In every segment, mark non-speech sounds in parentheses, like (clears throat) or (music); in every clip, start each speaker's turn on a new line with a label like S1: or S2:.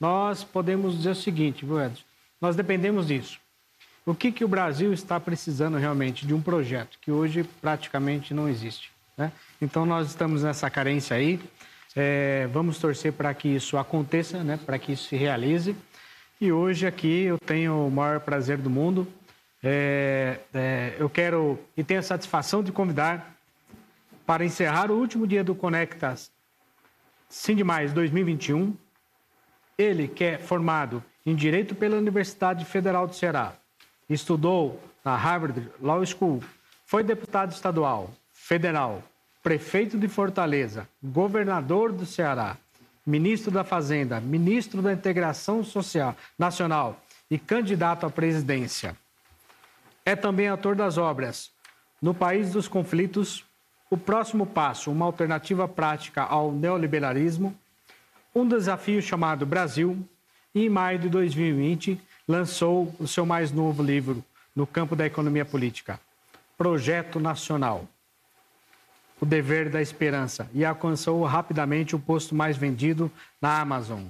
S1: nós podemos dizer o seguinte, viu, Edson? Nós dependemos disso. O que, que o Brasil está precisando realmente? De um projeto que hoje praticamente não existe. Né? Então, nós estamos nessa carência aí. É, vamos torcer para que isso aconteça, né? para que isso se realize. E hoje aqui eu tenho o maior prazer do mundo. É, é, eu quero e tenho a satisfação de convidar para encerrar o último dia do Conectas Sindemais 2021. Ele que é formado em Direito pela Universidade Federal do Ceará, estudou na Harvard Law School, foi deputado estadual, federal, prefeito de Fortaleza, governador do Ceará, ministro da Fazenda, ministro da Integração Social Nacional e candidato à presidência. É também autor das obras No País dos Conflitos, O Próximo Passo, uma alternativa prática ao neoliberalismo, um desafio chamado Brasil, e em maio de 2020 lançou o seu mais novo livro no campo da economia política, Projeto Nacional o dever da esperança e alcançou rapidamente o posto mais vendido na Amazon.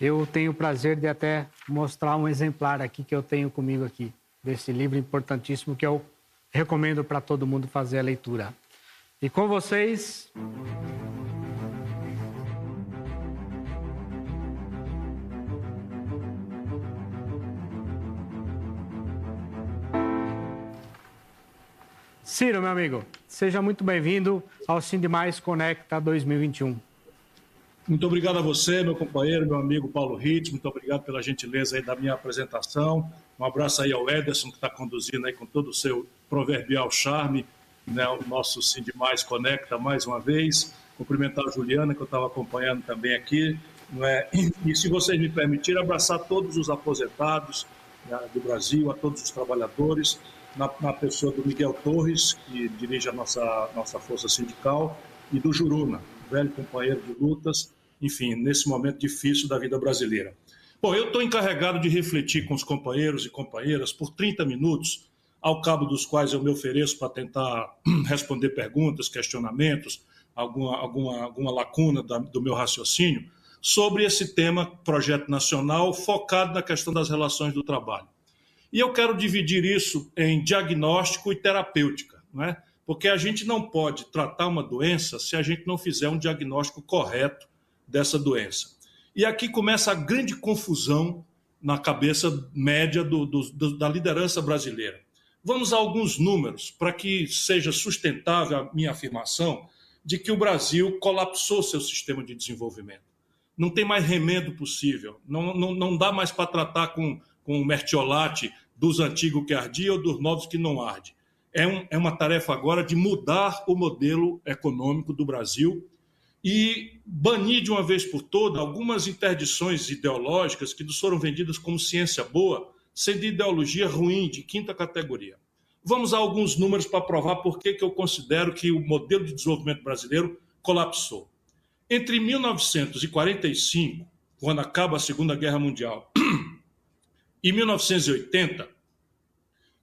S1: Eu tenho o prazer de até mostrar um exemplar aqui que eu tenho comigo aqui, desse livro importantíssimo que eu recomendo para todo mundo fazer a leitura. E com vocês, Ciro, meu amigo, seja muito bem-vindo ao Sindemais Conecta 2021.
S2: Muito obrigado a você, meu companheiro, meu amigo Paulo Ritz, muito obrigado pela gentileza aí da minha apresentação. Um abraço aí ao Ederson, que está conduzindo aí com todo o seu proverbial charme, né, o nosso Sindemais Conecta mais uma vez. Cumprimentar a Juliana, que eu estava acompanhando também aqui. Né? E, se vocês me permitirem, abraçar todos os aposentados né, do Brasil, a todos os trabalhadores, na, na, pessoa do Miguel Torres, que dirige a nossa, nossa força sindical, e do Juruna, velho companheiro de lutas, enfim, nesse momento difícil da vida brasileira. Bom, eu estou encarregado de refletir com os companheiros e companheiras por 30 minutos, ao cabo dos quais eu me ofereço para tentar (clears throat) responder perguntas, questionamentos, alguma, alguma, alguma lacuna da, do meu raciocínio, sobre esse tema, projeto nacional, focado na questão das relações do trabalho. E eu quero dividir isso em diagnóstico e terapêutica, não é? porque a gente não pode tratar uma doença se a gente não fizer um diagnóstico correto dessa doença. E aqui começa a grande confusão na cabeça média do, do, do, da liderança brasileira. Vamos a alguns números para que seja sustentável a minha afirmação de que o Brasil colapsou seu sistema de desenvolvimento. Não tem mais remendo possível, não, não, não dá mais para tratar com com o mertiolate dos antigos que ardia ou dos novos que não arde. É, um, é uma tarefa agora de mudar o modelo econômico do Brasil e banir de uma vez por todas algumas interdições ideológicas que nos foram vendidas como ciência boa, sendo ideologia ruim, de quinta categoria. Vamos a alguns números para provar por que eu considero que o modelo de desenvolvimento brasileiro colapsou. Entre 1945, quando acaba a Segunda Guerra Mundial, (clears throat) em 1980,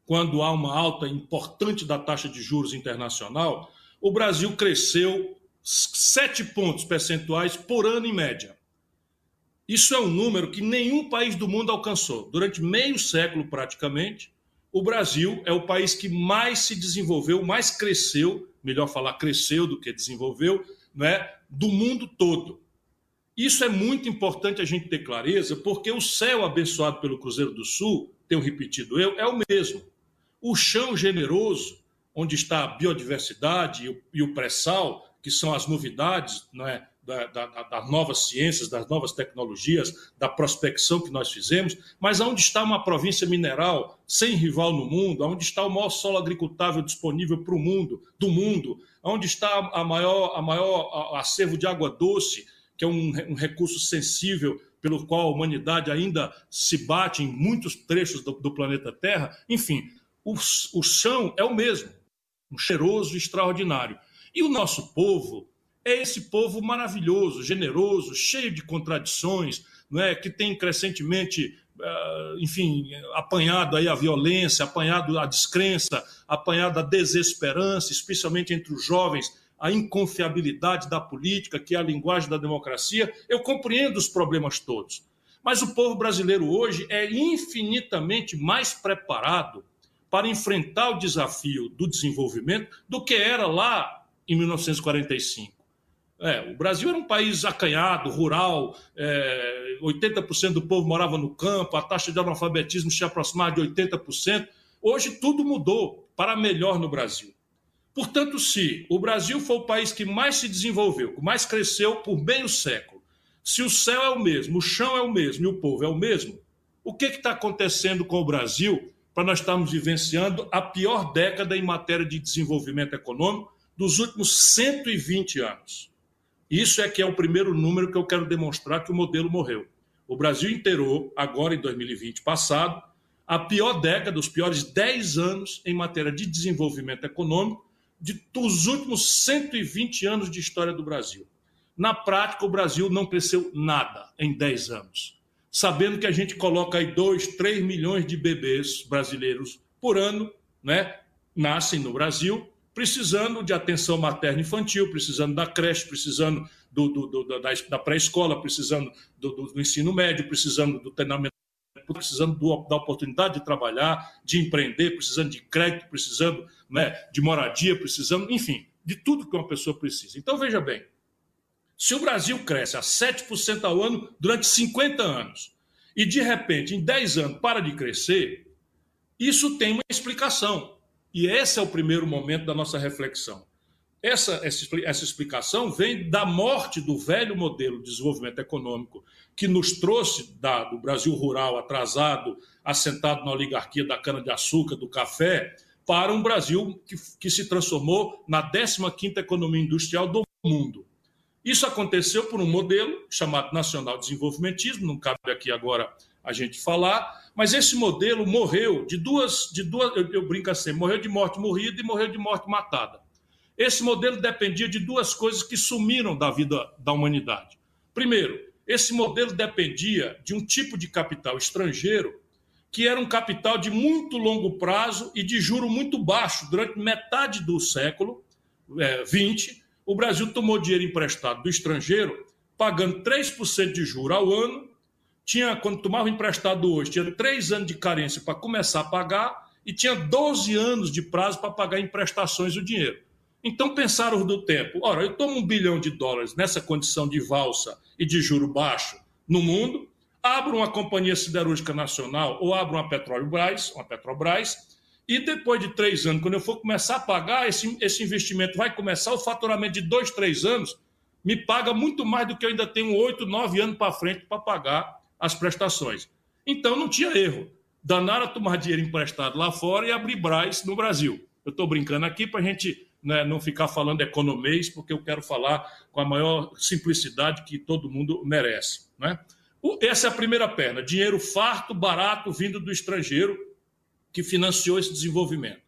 S2: quando há uma alta importante da taxa de juros internacional, o Brasil cresceu 7 pontos percentuais por ano em média. Isso é um número que nenhum país do mundo alcançou. Durante meio século, praticamente, o Brasil é o país que mais se desenvolveu, mais cresceu, melhor falar, cresceu do que desenvolveu, né, do mundo todo. Isso é muito importante a gente ter clareza, porque o céu abençoado pelo Cruzeiro do Sul, tenho repetido eu, é o mesmo. O chão generoso, onde está a biodiversidade e o pré-sal, que são as novidades não é, da, da, das novas ciências, das novas tecnologias, da prospecção que nós fizemos, mas onde está uma província mineral sem rival no mundo, onde está o maior solo agricultável disponível para o mundo, do mundo, onde está a maior, a maior acervo de água doce, que é um, um recurso sensível pelo qual a humanidade ainda se bate em muitos trechos do, do planeta Terra. Enfim, o, o chão é o mesmo, um cheiroso extraordinário. E o nosso povo é esse povo maravilhoso, generoso, cheio de contradições, não é? que tem crescentemente, ah, enfim, apanhado aí a violência, apanhado a descrença, apanhado a desesperança, especialmente entre os jovens a inconfiabilidade da política, que é a linguagem da democracia, eu compreendo os problemas todos. Mas o povo brasileiro hoje é infinitamente mais preparado para enfrentar o desafio do desenvolvimento do que era lá em 1945. É, o Brasil era um país acanhado, rural, é, 80% do povo morava no campo, a taxa de analfabetismo se aproximava de 80%. Hoje tudo mudou para melhor no Brasil. Portanto, se o Brasil foi o país que mais se desenvolveu, que mais cresceu por meio século, se o céu é o mesmo, o chão é o mesmo e o povo é o mesmo, o que está acontecendo com o Brasil para nós estarmos vivenciando a pior década em matéria de desenvolvimento econômico dos últimos 120 anos? Isso é que é o primeiro número que eu quero demonstrar que o modelo morreu. O Brasil inteirou, agora em 2020 passado, a pior década, os piores 10 anos em matéria de desenvolvimento econômico de, dos últimos 120 anos de história do Brasil. Na prática, o Brasil não cresceu nada em 10 anos. Sabendo que a gente coloca aí 2, 3 milhões de bebês brasileiros por ano, né? Nascem no Brasil, precisando de atenção materna infantil, precisando da creche, precisando do, do, do, da, da pré-escola, precisando do, ensino médio, precisando do treinamento, precisando da oportunidade de trabalhar, de empreender, precisando de crédito, precisando né, de moradia, precisando, enfim, de tudo que uma pessoa precisa. Então, veja bem, se o Brasil cresce a 7% ao ano durante 50 anos e, de repente, em 10 anos para de crescer, isso tem uma explicação. E esse é o primeiro momento da nossa reflexão. Essa, essa, explicação vem da morte do velho modelo de desenvolvimento econômico que nos trouxe da, do Brasil rural atrasado, assentado na oligarquia da cana-de-açúcar, do café, para um Brasil que, que se transformou na 15ª economia industrial do mundo. Isso aconteceu por um modelo chamado nacional desenvolvimentismo, não cabe aqui agora a gente falar, mas esse modelo morreu de duas, de duas eu, eu brinco assim, morreu de morte morrida e morreu de morte matada. Esse modelo dependia de duas coisas que sumiram da vida da humanidade. Primeiro, esse modelo dependia de um tipo de capital estrangeiro que era um capital de muito longo prazo e de juro muito baixo durante metade do século XX, é, o Brasil tomou dinheiro emprestado do estrangeiro, pagando 3% de juro ao ano. Tinha, quando tomava emprestado hoje, tinha três anos de carência para começar a pagar e tinha 12 anos de prazo para pagar emprestações do dinheiro. Então pensaram do tempo: ora, eu tomo um bilhão de dólares nessa condição de valsa e de juro baixo no mundo, abro uma companhia siderúrgica nacional ou abro uma Petrobras, uma Petrobras e depois de três anos, quando eu for começar a pagar, esse, esse investimento vai começar, o faturamento de dois, três anos me paga muito mais do que eu ainda tenho oito, nove anos para frente para pagar as prestações. Então não tinha erro. Danaram a tomar dinheiro emprestado lá fora e abrir Braz no Brasil. Eu estou brincando aqui para a gente né, não ficar falando economês, porque eu quero falar com a maior simplicidade que todo mundo merece. Né? Essa é a primeira perna: dinheiro farto, barato, vindo do estrangeiro que financiou esse desenvolvimento.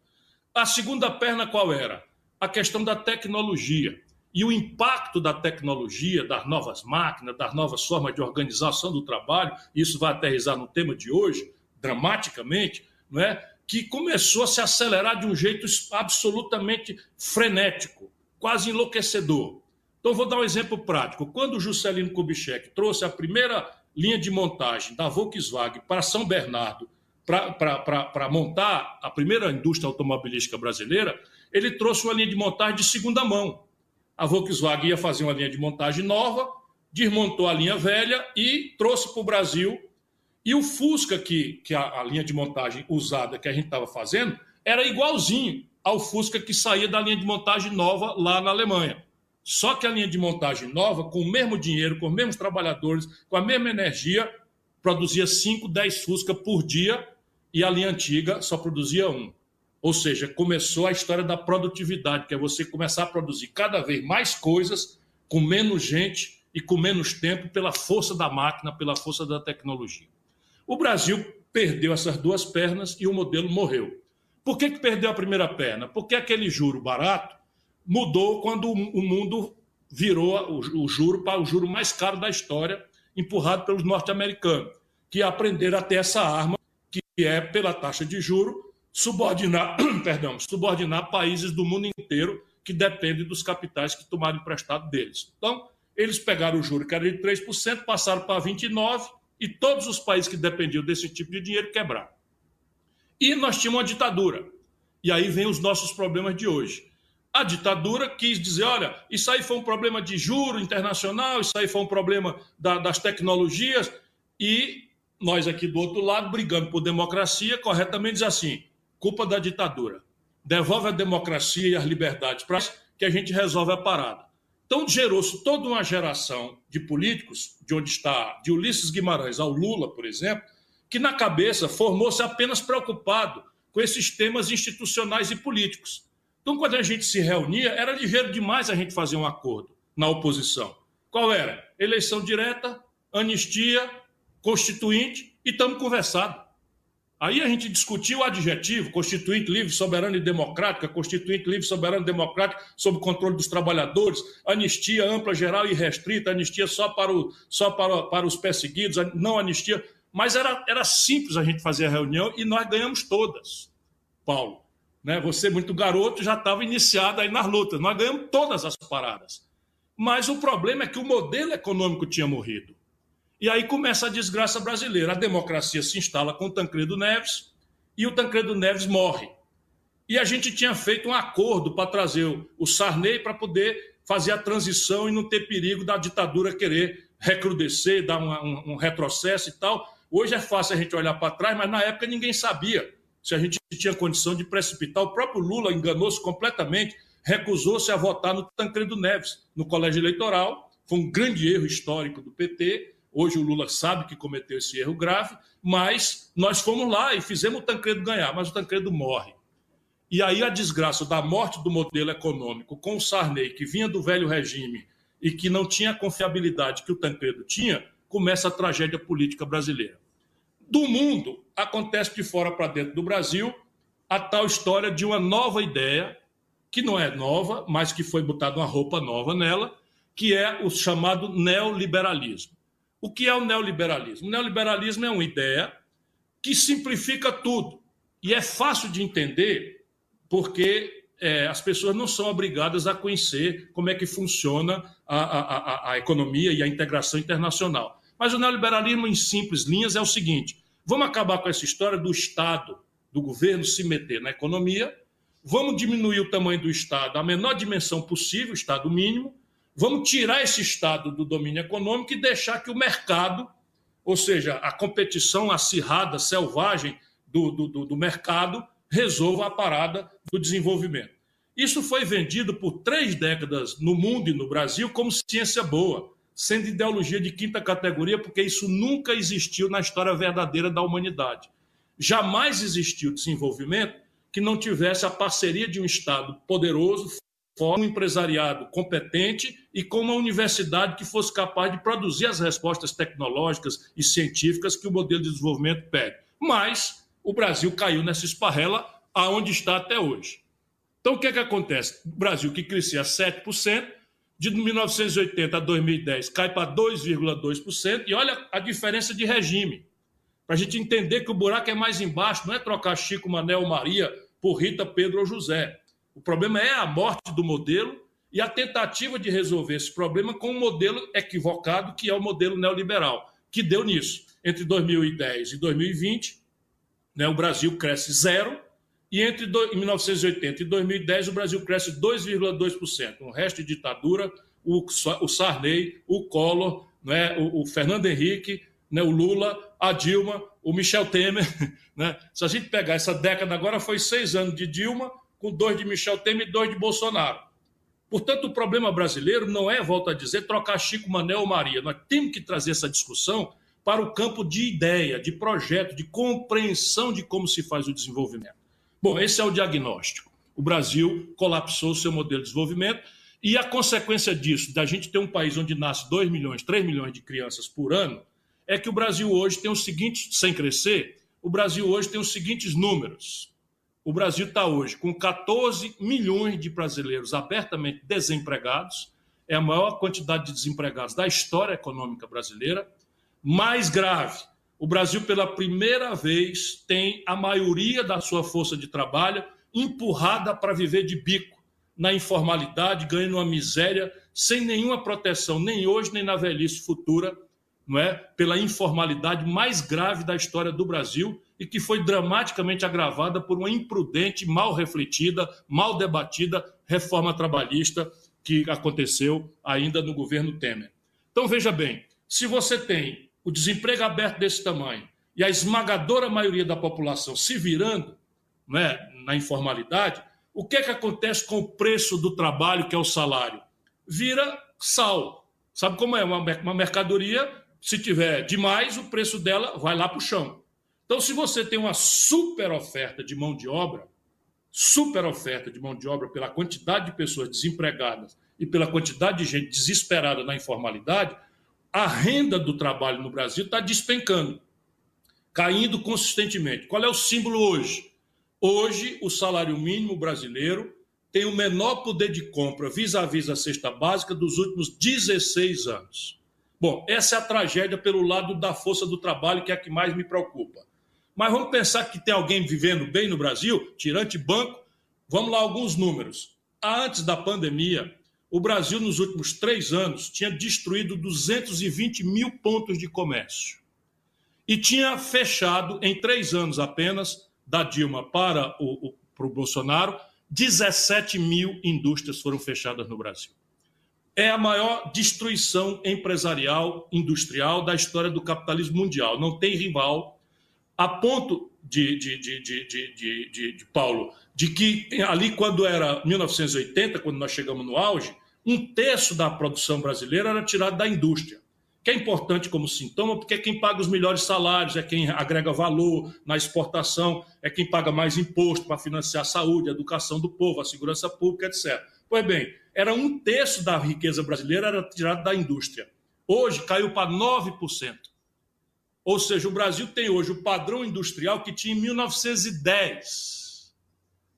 S2: A segunda perna qual era? A questão da tecnologia e o impacto da tecnologia, das novas máquinas, das novas formas de organização do trabalho, isso vai aterrizar no tema de hoje, dramaticamente, não é? Que começou a se acelerar de um jeito absolutamente frenético, quase enlouquecedor. Então, vou dar um exemplo prático. Quando o Juscelino Kubitschek trouxe a primeira linha de montagem da Volkswagen para São Bernardo para montar a primeira indústria automobilística brasileira, ele trouxe uma linha de montagem de segunda mão. A Volkswagen ia fazer uma linha de montagem nova, desmontou a linha velha e trouxe para o Brasil. E o Fusca, que, que a, a linha de montagem usada que a gente estava fazendo, era igualzinho ao Fusca que saía da linha de montagem nova lá na Alemanha. Só que a linha de montagem nova, com o mesmo dinheiro, com os mesmos trabalhadores, com a mesma energia, produzia 5, 10 Fusca por dia e a linha antiga só produzia um. Ou seja, começou a história da produtividade, que é você começar a produzir cada vez mais coisas com menos gente e com menos tempo pela força da máquina, pela força da tecnologia. O Brasil perdeu essas duas pernas e o modelo morreu. Por que, que perdeu a primeira perna? Porque aquele juro barato mudou quando o mundo virou o juro para o juro mais caro da história, empurrado pelos norte-americanos, que aprenderam a ter essa arma que é pela taxa de juro subordinar, (clears throat) perdão, subordinar países do mundo inteiro que dependem dos capitais que tomaram emprestado deles. Então, eles pegaram o juro que era de 3%, passaram para 29%, E todos os países que dependiam desse tipo de dinheiro quebraram. E nós tínhamos uma ditadura. E aí vem os nossos problemas de hoje. A ditadura quis dizer: olha, isso aí foi um problema de juro internacional, isso aí foi um problema da, das tecnologias, e nós aqui do outro lado, brigando por democracia, corretamente diz assim: culpa da ditadura. Devolve a democracia e as liberdades para que a gente resolve a parada. Então gerou-se toda uma geração de políticos, de onde está, de Ulisses Guimarães ao Lula, por exemplo, que na cabeça formou-se apenas preocupado com esses temas institucionais e políticos. Então, quando a gente se reunia, era ligeiro demais a gente fazer um acordo na oposição. Qual era? Eleição direta, anistia, constituinte e estamos conversando. Aí a gente discutiu o adjetivo, constituinte livre, soberana e democrática, constituinte livre, soberana e democrática, sob controle dos trabalhadores, anistia ampla, geral e restrita, anistia só para, o, só para, para os perseguidos, não anistia. Mas era, era simples a gente fazer a reunião e nós ganhamos todas, Paulo. Né? Você, muito garoto, já estava iniciado aí nas lutas. Nós ganhamos todas as paradas. Mas o problema é que o modelo econômico tinha morrido. E aí começa a desgraça brasileira. A democracia se instala com o Tancredo Neves e o Tancredo Neves morre. E a gente tinha feito um acordo para trazer o Sarney para poder fazer a transição e não ter perigo da ditadura querer recrudescer, dar um, um, retrocesso e tal. Hoje é fácil a gente olhar para trás, mas na época ninguém sabia se a gente tinha condição de precipitar. O próprio Lula enganou-se completamente, recusou-se a votar no Tancredo Neves no colégio eleitoral. Foi um grande erro histórico do PT Hoje o Lula sabe que cometeu esse erro grave, mas nós fomos lá e fizemos o Tancredo ganhar, mas o Tancredo morre. E aí a desgraça da morte do modelo econômico com o Sarney, que vinha do velho regime e que não tinha a confiabilidade que o Tancredo tinha, começa a tragédia política brasileira. Do mundo, acontece de fora para dentro do Brasil a tal história de uma nova ideia, que não é nova, mas que foi botada uma roupa nova nela, que é o chamado neoliberalismo. O que é o neoliberalismo? O neoliberalismo é uma ideia que simplifica tudo e é fácil de entender porque é, as pessoas não são obrigadas a conhecer como é que funciona a, a, a, economia e a integração internacional. Mas o neoliberalismo, em simples linhas, é o seguinte: vamos acabar com essa história do Estado, do governo se meter na economia, vamos diminuir o tamanho do Estado à menor dimensão possível, Estado mínimo, Vamos tirar esse Estado do domínio econômico e deixar que o mercado, ou seja, a competição acirrada, selvagem do, do, do mercado, resolva a parada do desenvolvimento. Isso foi vendido por três décadas no mundo e no Brasil como ciência boa, sendo ideologia de quinta categoria, porque isso nunca existiu na história verdadeira da humanidade. Jamais existiu desenvolvimento que não tivesse a parceria de um Estado poderoso, um empresariado competente e com uma universidade que fosse capaz de produzir as respostas tecnológicas e científicas que o modelo de desenvolvimento pede. Mas o Brasil caiu nessa esparrela aonde está até hoje. Então, o que é que acontece? O Brasil, que crescia 7%, de 1980 a 2010 cai para 2,2%, e olha a diferença de regime. Para a gente entender que o buraco é mais embaixo, não é trocar Chico, Manel, Maria por Rita, Pedro ou José. O problema é a morte do modelo e a tentativa de resolver esse problema com um modelo equivocado, que é o modelo neoliberal, que deu nisso. Entre 2010 e 2020, né, o Brasil cresce zero, e entre 1980 e 2010 o Brasil cresce 2,2%. O resto de ditadura, o, o Sarney, o Collor, né, o, o Fernando Henrique, né, o Lula, a Dilma, o Michel Temer. (laughs) Né? Se a gente pegar essa década agora, foi seis anos de Dilma, com dois de Michel Temer e dois de Bolsonaro. Portanto, o problema brasileiro não é, volto a dizer, trocar Chico, Manel ou Maria. Nós temos que trazer essa discussão para o campo de ideia, de projeto, de compreensão de como se faz o desenvolvimento. Bom, esse é o diagnóstico. O Brasil colapsou seu modelo de desenvolvimento e a consequência disso, da gente ter um país onde nasce 2 milhões, 3 milhões de crianças por ano, é que o Brasil hoje tem os seguintes, sem crescer, o Brasil hoje tem os seguintes números. O Brasil está hoje com 14 milhões de brasileiros abertamente desempregados, é a maior quantidade de desempregados da história econômica brasileira. Mais grave, o Brasil, pela primeira vez, tem a maioria da sua força de trabalho empurrada para viver de bico, na informalidade, ganhando uma miséria, sem nenhuma proteção, nem hoje, nem na velhice futura, não é, pela informalidade mais grave da história do Brasil e que foi dramaticamente agravada por uma imprudente, mal refletida, mal debatida reforma trabalhista que aconteceu ainda no governo Temer. Então veja bem, se você tem o desemprego aberto desse tamanho e a esmagadora maioria da população se virando né, na informalidade, o que, é que acontece com o preço do trabalho, que é o salário? Vira sal. Sabe como é? Uma, mercadoria, se tiver demais, o preço dela vai lá para o chão. Então, se você tem uma super oferta de mão de obra, super oferta de mão de obra pela quantidade de pessoas desempregadas e pela quantidade de gente desesperada na informalidade, a renda do trabalho no Brasil está despencando, caindo consistentemente. Qual é o símbolo hoje? Hoje, o salário mínimo brasileiro tem o menor poder de compra vis-à-vis -vis a cesta básica dos últimos 16 anos. Bom, essa é a tragédia pelo lado da força do trabalho, que é a que mais me preocupa. Mas vamos pensar que tem alguém vivendo bem no Brasil, tirante banco. Vamos lá, alguns números. Antes da pandemia, o Brasil, nos últimos três anos, tinha destruído 220 mil pontos de comércio. E tinha fechado, em três anos apenas, da Dilma para o, o Bolsonaro, 17 mil indústrias foram fechadas no Brasil. É a maior destruição empresarial, industrial da história do capitalismo mundial. Não tem rival, a ponto de, de, de, de, Paulo, de que ali, quando era 1980, quando nós chegamos no auge, um terço da produção brasileira era tirado da indústria que é importante como sintoma, porque é quem paga os melhores salários, é quem agrega valor na exportação, é quem paga mais imposto para financiar a saúde, a educação do povo, a segurança pública, etc. Pois bem, era um terço da riqueza brasileira era tirado da indústria. Hoje caiu para 9%. Ou seja, o Brasil tem hoje o padrão industrial que tinha em 1910.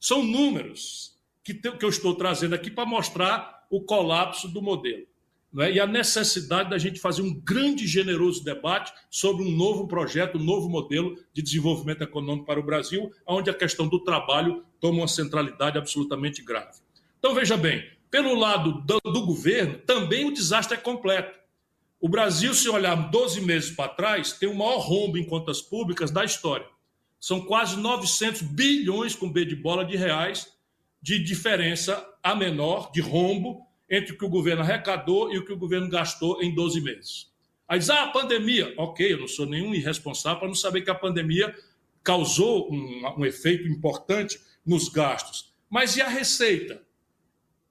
S2: São números que, que eu estou trazendo aqui para mostrar o colapso do modelo é? e a necessidade da gente fazer um grande e generoso debate sobre um novo projeto, um novo modelo de desenvolvimento econômico para o Brasil, onde a questão do trabalho toma uma centralidade absolutamente grave. Então, veja bem, pelo lado do, do governo, também o desastre é completo. O Brasil, se olhar 12 meses para trás, tem o maior rombo em contas públicas da história. São quase 900 bilhões com B de bola de reais de diferença a menor, de rombo, entre o que o governo arrecadou e o que o governo gastou em 12 meses. Aí diz, ah, a pandemia. Ok, eu não sou nenhum irresponsável para não saber que a pandemia causou um, um, efeito importante nos gastos. Mas e a receita?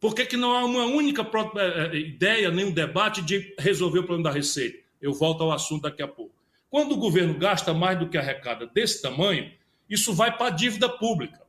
S2: Por que, que não há uma única eh, eh, ideia, nem um debate de resolver o problema da receita? Eu volto ao assunto daqui a pouco. Quando o governo gasta mais do que arrecada desse tamanho, isso vai para a dívida pública.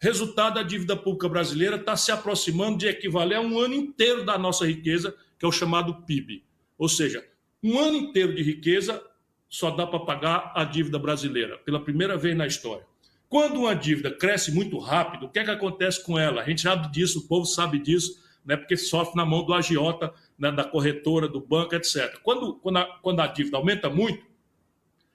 S2: Resultado, a dívida pública brasileira está se aproximando de equivaler a um ano inteiro da nossa riqueza, que é o chamado PIB. Ou seja, um ano inteiro de riqueza só dá para pagar a dívida brasileira, pela primeira vez na história. Quando uma dívida cresce muito rápido, o que é que acontece com ela? A gente sabe disso, o povo sabe disso, né, porque sofre na mão do agiota, né, da corretora, do banco, etc. Quando, quando, a, quando a dívida aumenta muito,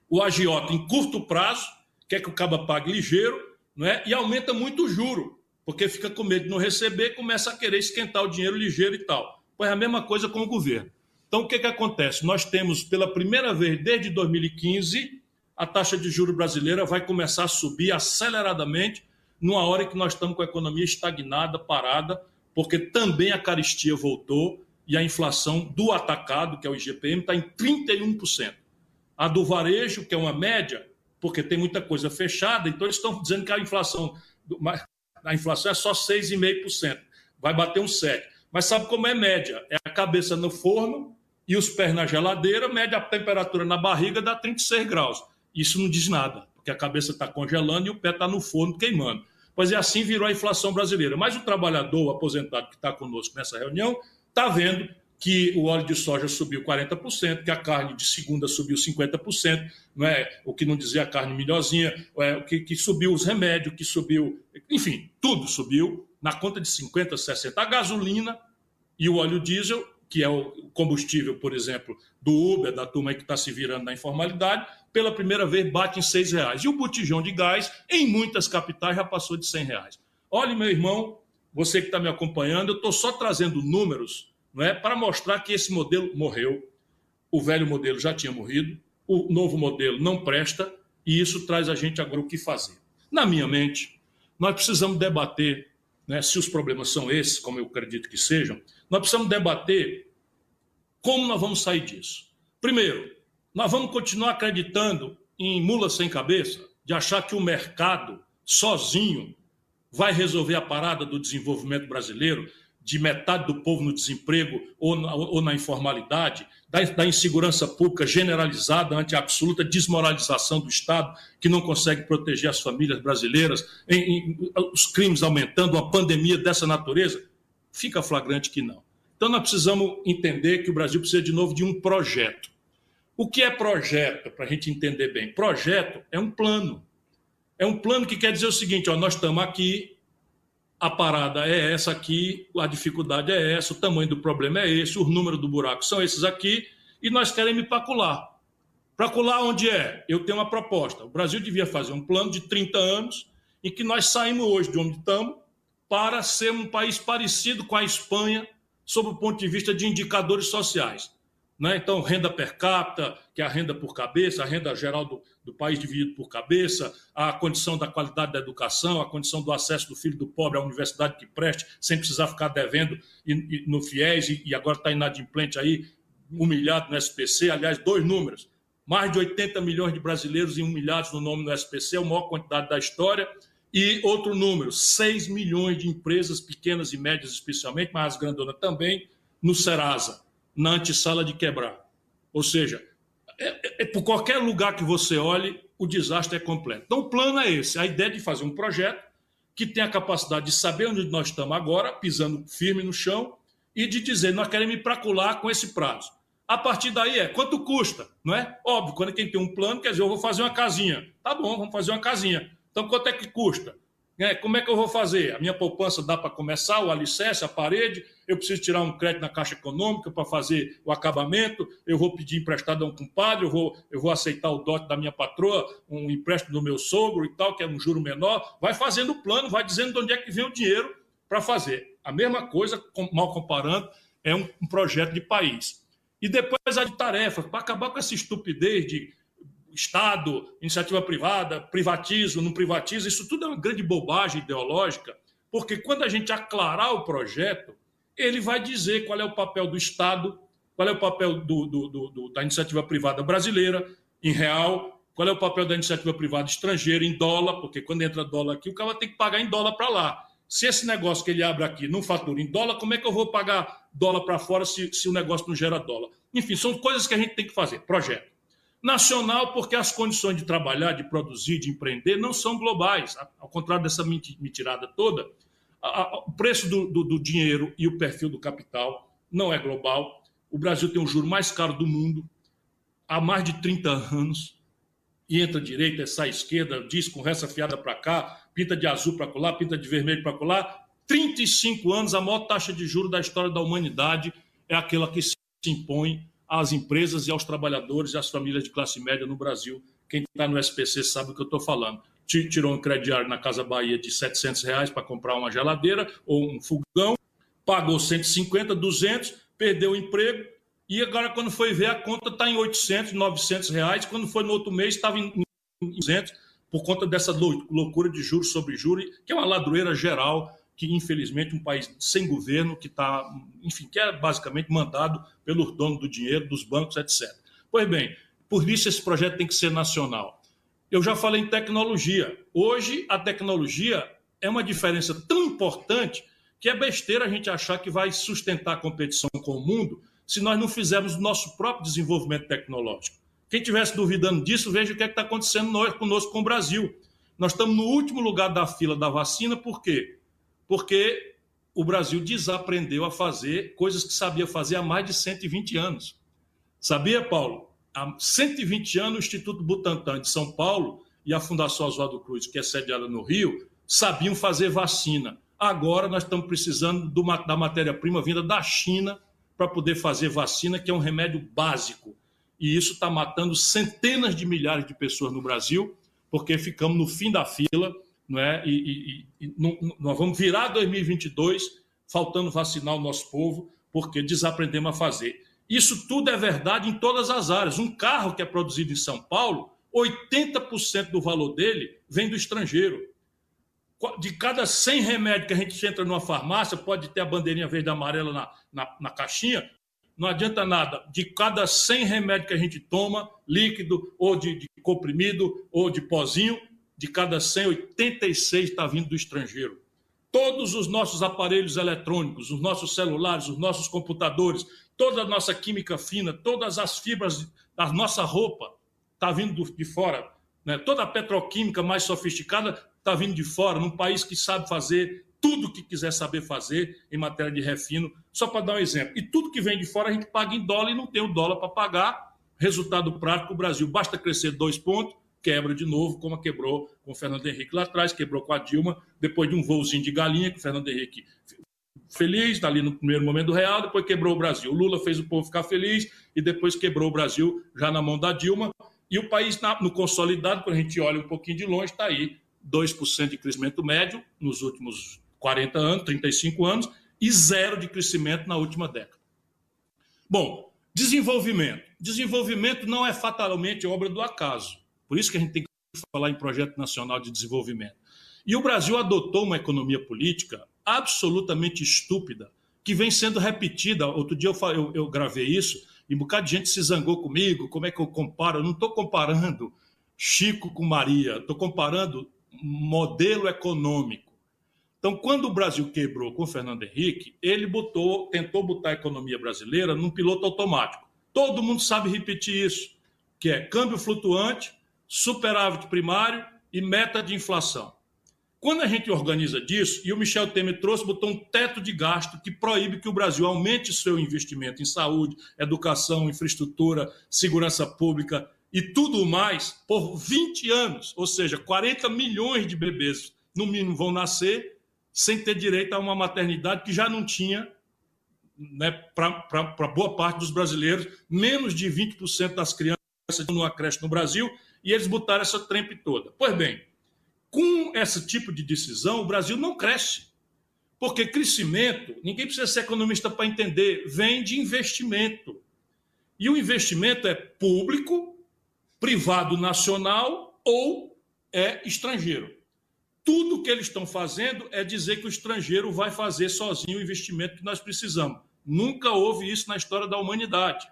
S2: o agiota, em curto prazo, quer que o caba pague ligeiro, não é? e aumenta muito o juro, porque fica com medo de não receber, começa a querer esquentar o dinheiro ligeiro e tal. Pois é a mesma coisa com o governo. Então, o que, que acontece? Nós temos, pela primeira vez desde 2015, a taxa de juro brasileira vai começar a subir aceleradamente, numa hora que nós estamos com a economia estagnada, parada, porque também a caristia voltou e a inflação do atacado, que é o IGPM, está em 31%. A do varejo, que é uma média, porque tem muita coisa fechada, então eles estão dizendo que a inflação, a inflação é só 6,5%, vai bater um 7%. Mas sabe como é média? É a cabeça no forno e os pés na geladeira, média a temperatura na barriga dá 36 graus. Isso não diz nada, porque a cabeça está congelando e o pé está no forno queimando. Pois é assim virou a inflação brasileira. Mas o trabalhador o aposentado que está conosco nessa reunião está vendo que o óleo de soja subiu 40%, que a carne de segunda subiu 50%, não é? o que não dizia a carne melhorzinha, é, que, que subiu os remédios, que subiu, enfim, tudo subiu na conta de 50%, 60%. A gasolina e o óleo diesel, que é o combustível, por exemplo, do Uber, da turma que está se virando na informalidade, pela primeira vez bate em R$ reais. E o botijão de gás, em muitas capitais, já passou de R$ reais. Olha, meu irmão, você que está me acompanhando, eu estou só trazendo números não é, para mostrar que esse modelo morreu. o velho modelo já tinha morrido, o novo modelo não presta e isso traz a gente agora o que fazer. Na minha mente, nós precisamos debater, né, se os problemas são esses, como eu acredito que sejam, nós precisamos debater como nós vamos sair disso. Primeiro, nós vamos continuar acreditando em mula sem cabeça, de achar que o mercado sozinho vai resolver a parada do desenvolvimento brasileiro, de metade do povo no desemprego ou na, ou na informalidade, da, da, insegurança pública generalizada ante a absoluta desmoralização do Estado, que não consegue proteger as famílias brasileiras, em, em, os crimes aumentando, uma pandemia dessa natureza? Fica flagrante que não. Então, nós precisamos entender que o Brasil precisa de novo de um projeto. O que é projeto, para a gente entender bem? Projeto é um plano. É um plano que quer dizer o seguinte: ó, nós estamos aqui, a parada é essa aqui, a dificuldade é essa, o tamanho do problema é esse, o número do buraco são esses aqui, e nós queremos ir para colar. Para colar onde é? Eu tenho uma proposta. O Brasil devia fazer um plano de 30 anos em que nós saímos hoje de onde estamos para ser um país parecido com a Espanha sob o ponto de vista de indicadores sociais. Né? Então, renda per capita, que é a renda por cabeça, a renda geral do, do país dividido por cabeça, a condição da qualidade da educação, a condição do acesso do filho do pobre à universidade que preste, sem precisar ficar devendo e, e, no FIES, e, e agora está inadimplente aí, humilhado no SPC. Aliás, dois números: mais de 80 milhões de brasileiros humilhados no nome no SPC, a maior quantidade da história. E outro número, 6 milhões de empresas pequenas e médias, especialmente, mas as grandonas também, no Serasa na antessala de quebrar. Ou seja, é, é, é, por qualquer lugar que você olhe, o desastre é completo. Então, o plano é esse: a ideia de fazer um projeto que tenha a capacidade de saber onde nós estamos agora, pisando firme no chão, e de dizer, nós queremos ir para colar com esse prazo. A partir daí é quanto custa, não é? Óbvio, quando quem tem um plano, quer dizer, eu vou fazer uma casinha. Tá bom, vamos fazer uma casinha. Então, quanto é que custa? É, como é que eu vou fazer? A minha poupança dá para começar, o alicerce, a parede, eu preciso tirar um crédito na Caixa Econômica para fazer o acabamento, eu vou pedir emprestado a um compadre, eu vou, eu vou aceitar o dote da minha patroa, um empréstimo do meu sogro e tal, que é um juro menor. Vai fazendo o plano, vai dizendo de onde é que vem o dinheiro para fazer. A mesma coisa, mal comparando, é um, um projeto de país. E depois a de tarefa, para acabar com essa estupidez de Estado, iniciativa privada, privatizo, não privatiza, isso tudo é uma grande bobagem ideológica, porque quando a gente aclarar o projeto, ele vai dizer qual é o papel do Estado, qual é o papel do, do, do, da iniciativa privada brasileira, em real, qual é o papel da iniciativa privada estrangeira, em dólar, porque quando entra dólar aqui, o cara tem que pagar em dólar para lá. Se esse negócio que ele abre aqui não fatura em dólar, como é que eu vou pagar dólar para fora se, se o negócio não gera dólar? Enfim, são coisas que a gente tem que fazer. Projeto. Nacional, porque as condições de trabalhar, de produzir, de empreender não são globais. Ao contrário dessa mentirada toda, o preço do, do, do dinheiro e o perfil do capital não é global. O Brasil tem o juro mais caro do mundo há mais de 30 anos. E entra direita, sai esquerda, diz com ressa fiada para cá, pinta de azul para colar, pinta de vermelho para colar. 35 anos, a maior taxa de juros da história da humanidade é aquela que se impõe às empresas e aos trabalhadores e às famílias de classe média no Brasil. Quem está no SPC sabe o que eu estou falando. Tirou um crediário na Casa Bahia de 700 reais para comprar uma geladeira ou um fogão, pagou 150, 200, perdeu o emprego e agora quando foi ver a conta está em 800, 900 reais. Quando foi no outro mês estava em 200 por conta dessa loucura de juros sobre juros, que é uma ladroeira geral que infelizmente um país sem governo que está, enfim, que é basicamente mandado pelo dono do dinheiro, dos bancos, etc. Pois bem, por isso esse projeto tem que ser nacional. Eu já falei em tecnologia. Hoje a tecnologia é uma diferença tão importante que é besteira a gente achar que vai sustentar a competição com o mundo se nós não fizermos o nosso próprio desenvolvimento tecnológico. Quem estivesse duvidando disso, veja o que é está acontecendo conosco com o Brasil. Nós estamos no último lugar da fila da vacina, por quê? Porque o Brasil desaprendeu a fazer coisas que sabia fazer há mais de 120 anos. Sabia, Paulo? Há 120 anos, o Instituto Butantan de São Paulo e a Fundação Oswaldo Cruz, que é sediada no Rio, sabiam fazer vacina. Agora nós estamos precisando da matéria-prima vinda da China para poder fazer vacina, que é um remédio básico. E isso está matando centenas de milhares de pessoas no Brasil, porque ficamos no fim da fila não é? E, e, e não, nós vamos virar 2022 faltando vacinar o nosso povo, porque desaprendemos a fazer. Isso tudo é verdade em todas as áreas. Um carro que é produzido em São Paulo, 80% do valor dele vem do estrangeiro. De cada 100 remédios que a gente entra numa farmácia, pode ter a bandeirinha verde e amarela na, na, na caixinha, não adianta nada. De cada 100 remédios que a gente toma, líquido, ou de, de comprimido, ou de pozinho, de cada 100, 86 está vindo do estrangeiro. Todos os nossos aparelhos eletrônicos, os nossos celulares, os nossos computadores, toda a nossa química fina, todas as fibras da nossa roupa está vindo de fora. Né? Toda a petroquímica mais sofisticada está vindo de fora, num país que sabe fazer tudo o que quiser saber fazer em matéria de refino. Só para dar um exemplo. E tudo que vem de fora a gente paga em dólar e não tem o dólar para pagar. Resultado prático: o Brasil basta crescer dois pontos, quebra de novo, como quebrou com o Fernando Henrique lá atrás, quebrou com a Dilma, depois de um voozinho de galinha que o Fernando Henrique feliz, está ali no primeiro momento do real, depois quebrou o Brasil. O Lula fez o povo ficar feliz e depois quebrou o Brasil já na mão da Dilma. E o país no consolidado, quando a gente olha um pouquinho de longe, está aí 2% de crescimento médio nos últimos 40 anos, 35 anos, e zero de crescimento na última década. Bom, desenvolvimento. Desenvolvimento não é fatalmente obra do acaso. Por isso que a gente tem que falar em projeto nacional de desenvolvimento. E o Brasil adotou uma economia política absolutamente estúpida, que vem sendo repetida. Outro dia eu, eu, eu gravei isso, e um bocado de gente se zangou comigo. Como é que eu comparo? Eu não estou comparando Chico com Maria, estou comparando modelo econômico. Então, quando o Brasil quebrou com o Fernando Henrique, ele botou, tentou botar a economia brasileira num piloto automático. Todo mundo sabe repetir isso, que é câmbio flutuante, superávit primário e meta de inflação. Quando a gente organiza disso, e o Michel Temer trouxe, botou um teto de gasto que proíbe que o Brasil aumente seu investimento em saúde, educação, infraestrutura, segurança pública e tudo mais por 20 anos, ou seja, 40 milhões de bebês no mínimo vão nascer sem ter direito a uma maternidade que já não tinha né, para boa parte dos brasileiros, menos de 20% das crianças numa creche no Brasil, e eles botaram essa trempe toda. Pois bem, com esse tipo de decisão, o Brasil não cresce. Porque crescimento, ninguém precisa ser economista para entender, vem de investimento. E o investimento é público, privado nacional ou é estrangeiro tudo que eles estão fazendo é dizer que o estrangeiro vai fazer sozinho o investimento que nós precisamos. Nunca houve isso na história da humanidade.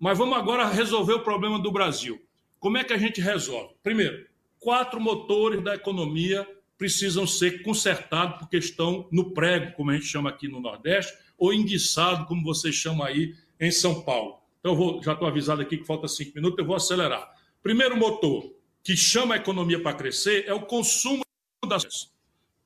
S2: Mas vamos agora resolver o problema do Brasil. Como é que a gente resolve? Primeiro, quatro motores da economia precisam ser consertados porque estão no prego, como a gente chama aqui no Nordeste, ou enguiçado, como vocês chamam aí em São Paulo. Então, vou, já estou avisado aqui que falta cinco minutos, eu vou acelerar. Primeiro motor que chama a economia para crescer é o consumo das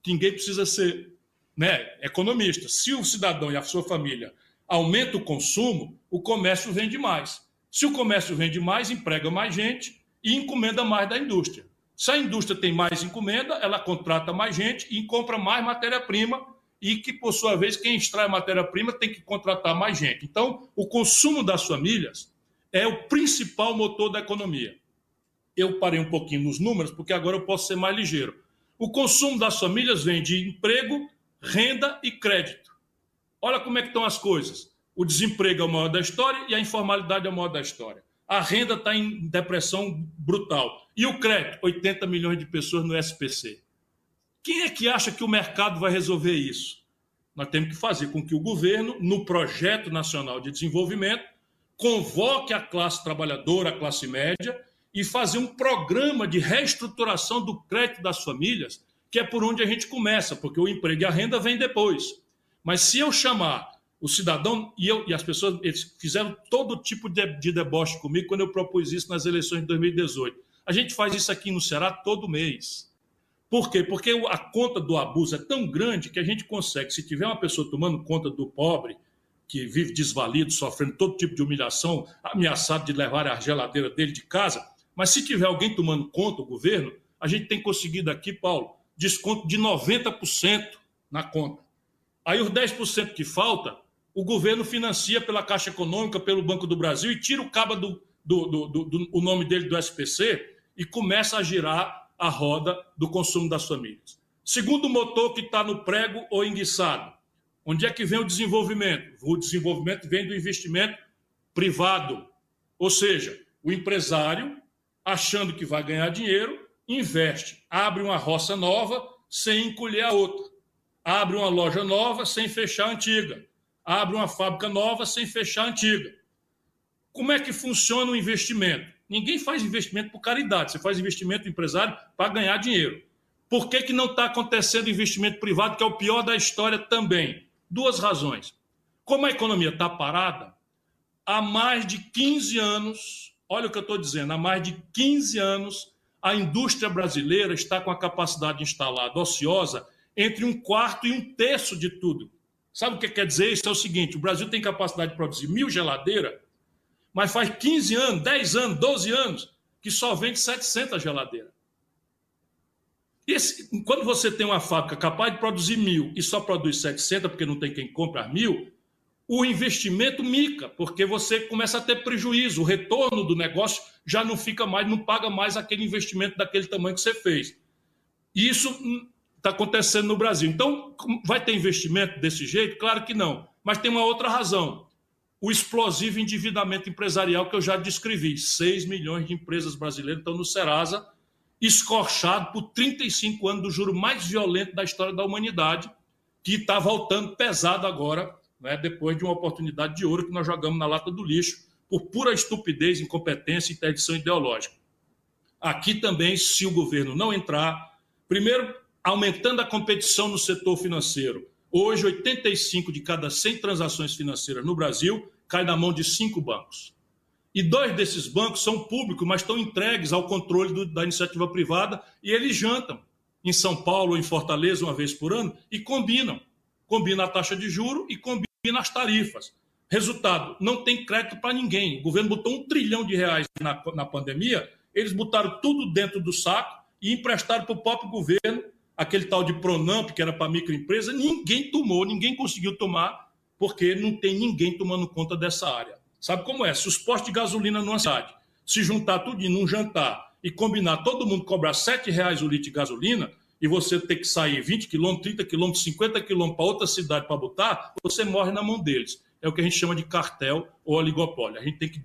S2: ninguém precisa ser né, economista. Se o cidadão e a sua família aumenta o consumo, o comércio vende mais. Se o comércio vende mais, emprega mais gente e encomenda mais da indústria. Se a indústria tem mais encomenda, ela contrata mais gente e compra mais matéria-prima e que, por sua vez, quem extrai matéria-prima tem que contratar mais gente. Então, o consumo das famílias é o principal motor da economia. Eu parei um pouquinho nos números, porque agora eu posso ser mais ligeiro. O consumo das famílias vem de emprego, renda e crédito. Olha como é que estão as coisas. O desemprego é o maior da história e a informalidade é o maior da história. A renda está em depressão brutal. E o crédito? 80 milhões de pessoas no SPC. Quem é que acha que o mercado vai resolver isso? Nós temos que fazer com que o governo, no projeto nacional de desenvolvimento, convoque a classe trabalhadora, a classe média, e fazer um programa de reestruturação do crédito das famílias, que é por onde a gente começa, porque o emprego e a renda vêm depois. Mas se eu chamar o cidadão, e, eu, e as pessoas eles fizeram todo tipo de, de deboche comigo quando eu propus isso nas eleições de 2018. A gente faz isso aqui no Ceará todo mês. Por quê? Porque a conta do abuso é tão grande que a gente consegue, se tiver uma pessoa tomando conta do pobre, que vive desvalido, sofrendo todo tipo de humilhação, ameaçado de levar a geladeira dele de casa, mas se tiver alguém tomando conta, o governo, a gente tem conseguido aqui, Paulo, desconto de 90% na conta. Aí os 10% que falta, o governo financia pela Caixa Econômica, pelo Banco do Brasil e tira o cabo do, do, do, do, do o nome dele do SPC e começa a girar a roda do consumo das famílias. Segundo motor que está no prego ou enguiçado. Onde é que vem o desenvolvimento? O desenvolvimento vem do investimento privado. Ou seja, o empresário, achando que vai ganhar dinheiro, investe, abre uma roça nova sem encolher a outra, abre uma loja nova sem fechar a antiga, abre uma fábrica nova sem fechar a antiga. Como é que funciona o investimento? Ninguém faz investimento por caridade, você faz investimento empresário para ganhar dinheiro. Por que, que não está acontecendo investimento privado, que é o pior da história também? Duas razões. Como a economia está parada, há mais de 15 anos, olha o que eu estou dizendo, há mais de 15 anos, a indústria brasileira está com a capacidade instalada ociosa entre um quarto e um terço de tudo. Sabe o que quer dizer isso? É o seguinte: o Brasil tem capacidade de produzir mil geladeiras, mas faz 15 anos, 10 anos, 12 anos que só vende 700 geladeiras. Esse, quando você tem uma fábrica capaz de produzir mil e só produz 700 porque não tem quem compra mil, o investimento mica, porque você começa a ter prejuízo, o retorno do negócio já não fica mais, não paga mais aquele investimento daquele tamanho que você fez. Isso está acontecendo no Brasil. Então, vai ter investimento desse jeito? Claro que não. Mas tem uma outra razão. O explosivo endividamento empresarial que eu já descrevi. 6 milhões de empresas brasileiras estão no Serasa, escorchado por 35 anos do juro mais violento da história da humanidade, que está voltando pesado agora né, depois de uma oportunidade de ouro que nós jogamos na lata do lixo por pura estupidez, incompetência e interdição ideológica. Aqui também, se o governo não entrar, primeiro, aumentando a competição no setor financeiro. Hoje, 85 de cada 100 transações financeiras no Brasil cai na mão de cinco bancos. E dois desses bancos são públicos, mas estão entregues ao controle do, da iniciativa privada e eles jantam em São Paulo ou em Fortaleza uma vez por ano e combinam. Combina a taxa de juro e combina nas tarifas. Resultado, não tem crédito para ninguém. O governo botou um trilhão de reais na, na pandemia, eles botaram tudo dentro do saco e emprestaram para o próprio governo aquele tal de Pronamp, que era para microempresa, ninguém tomou, ninguém conseguiu tomar, porque não tem ninguém tomando conta dessa área. Sabe como é? Se os postos de gasolina numa cidade se juntar tudo num jantar e combinar todo mundo cobrar R$ reais o litro de gasolina, e você ter que sair 20 quilômetros, 30 quilômetros, 50 quilômetros para outra cidade para botar, você morre na mão deles. É o que a gente chama de cartel ou oligopólio. A gente tem que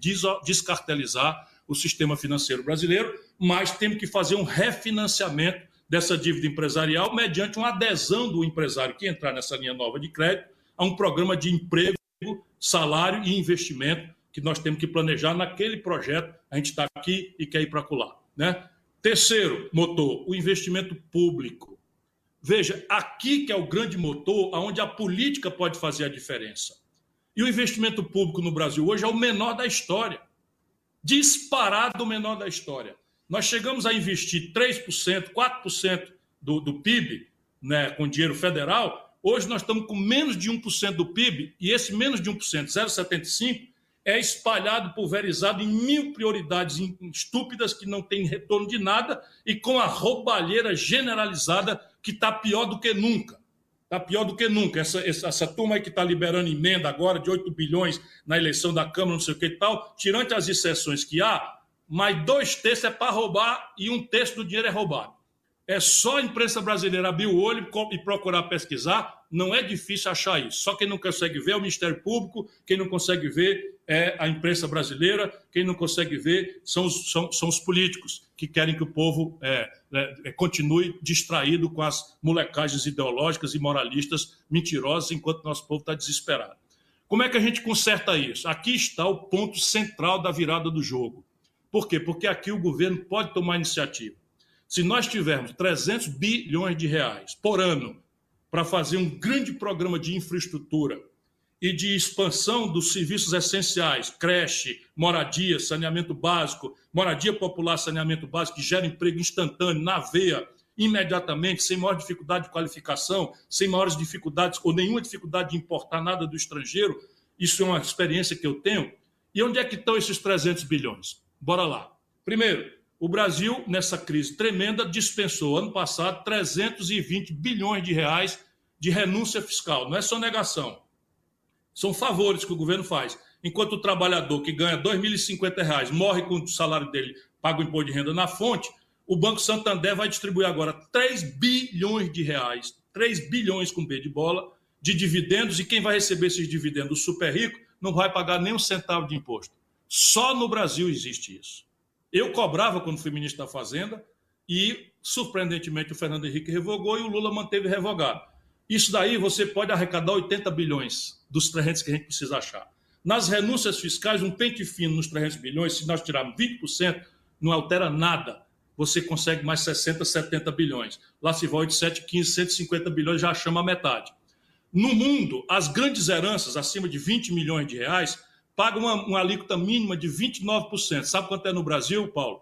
S2: descartelizar o sistema financeiro brasileiro, mas temos que fazer um refinanciamento dessa dívida empresarial mediante uma adesão do empresário que entrar nessa linha nova de crédito a um programa de emprego, salário e investimento que nós temos que planejar naquele projeto. A gente está aqui e quer ir para lá. Né? Terceiro motor, o investimento público. Veja, aqui que é o grande motor onde a política pode fazer a diferença. E o investimento público no Brasil hoje é o menor da história. Disparado o menor da história. Nós chegamos a investir 3%, 4% do, do PIB né, com dinheiro federal. Hoje nós estamos com menos de 1% do PIB, e esse menos de 1%, 0,75%, é espalhado, pulverizado em mil prioridades estúpidas que não têm retorno de nada e com a roubalheira generalizada que está pior do que nunca. Está pior do que nunca. Essa, essa, essa turma aí que está liberando emenda agora de 8 bilhões na eleição da Câmara, não sei o que e tal, tirante as exceções que há, mais dois terços é para roubar e um terço do dinheiro é roubado. É só a imprensa brasileira abrir o olho e procurar pesquisar. Não é difícil achar isso. Só quem não consegue ver é o Ministério Público, quem não consegue ver é a imprensa brasileira, quem não consegue ver são os, são, são os políticos que querem que o povo é, é, é continue distraído com as molecagens ideológicas e moralistas mentirosas, enquanto nosso povo está desesperado. Como é que a gente conserta isso? Aqui está o ponto central da virada do jogo. Por quê? Porque aqui o governo pode tomar iniciativa. Se nós tivermos 300 bilhões de reais por ano para fazer um grande programa de infraestrutura e de expansão dos serviços essenciais, creche, moradia, saneamento básico, moradia popular, saneamento básico, que gera emprego instantâneo, na veia, imediatamente, sem maior dificuldade de qualificação, sem maiores dificuldades ou nenhuma dificuldade de importar nada do estrangeiro. Isso é uma experiência que eu tenho. E onde é que estão esses 300 bilhões? Bora lá. Primeiro, o Brasil, nessa crise tremenda, dispensou ano passado 320 bilhões de reais de renúncia fiscal. Não é só negação. São favores que o governo faz. Enquanto o trabalhador que ganha R$ 2.050 morre com o salário dele, paga o imposto de renda na fonte, o Banco Santander vai distribuir agora 3 bilhões de reais, 3 bilhões com B de bola, de dividendos, e quem vai receber esses dividendos? O super rico não vai pagar nem um centavo de imposto. Só no Brasil existe isso. Eu cobrava quando fui ministro da Fazenda e, surpreendentemente, o Fernando Henrique revogou e o Lula manteve revogado. Isso daí você pode arrecadar 80 bilhões dos 300 que a gente precisa achar. Nas renúncias fiscais, um pente fino nos 300 bilhões, se nós tirarmos 20%, não altera nada. Você consegue mais 60, 70 bilhões. Lá se vai de 7, 15, 150 bilhões, já chama a metade. No mundo, as grandes heranças, acima de 20 milhões de reais, pagam uma, uma alíquota mínima de 29%. Sabe quanto é no Brasil, Paulo?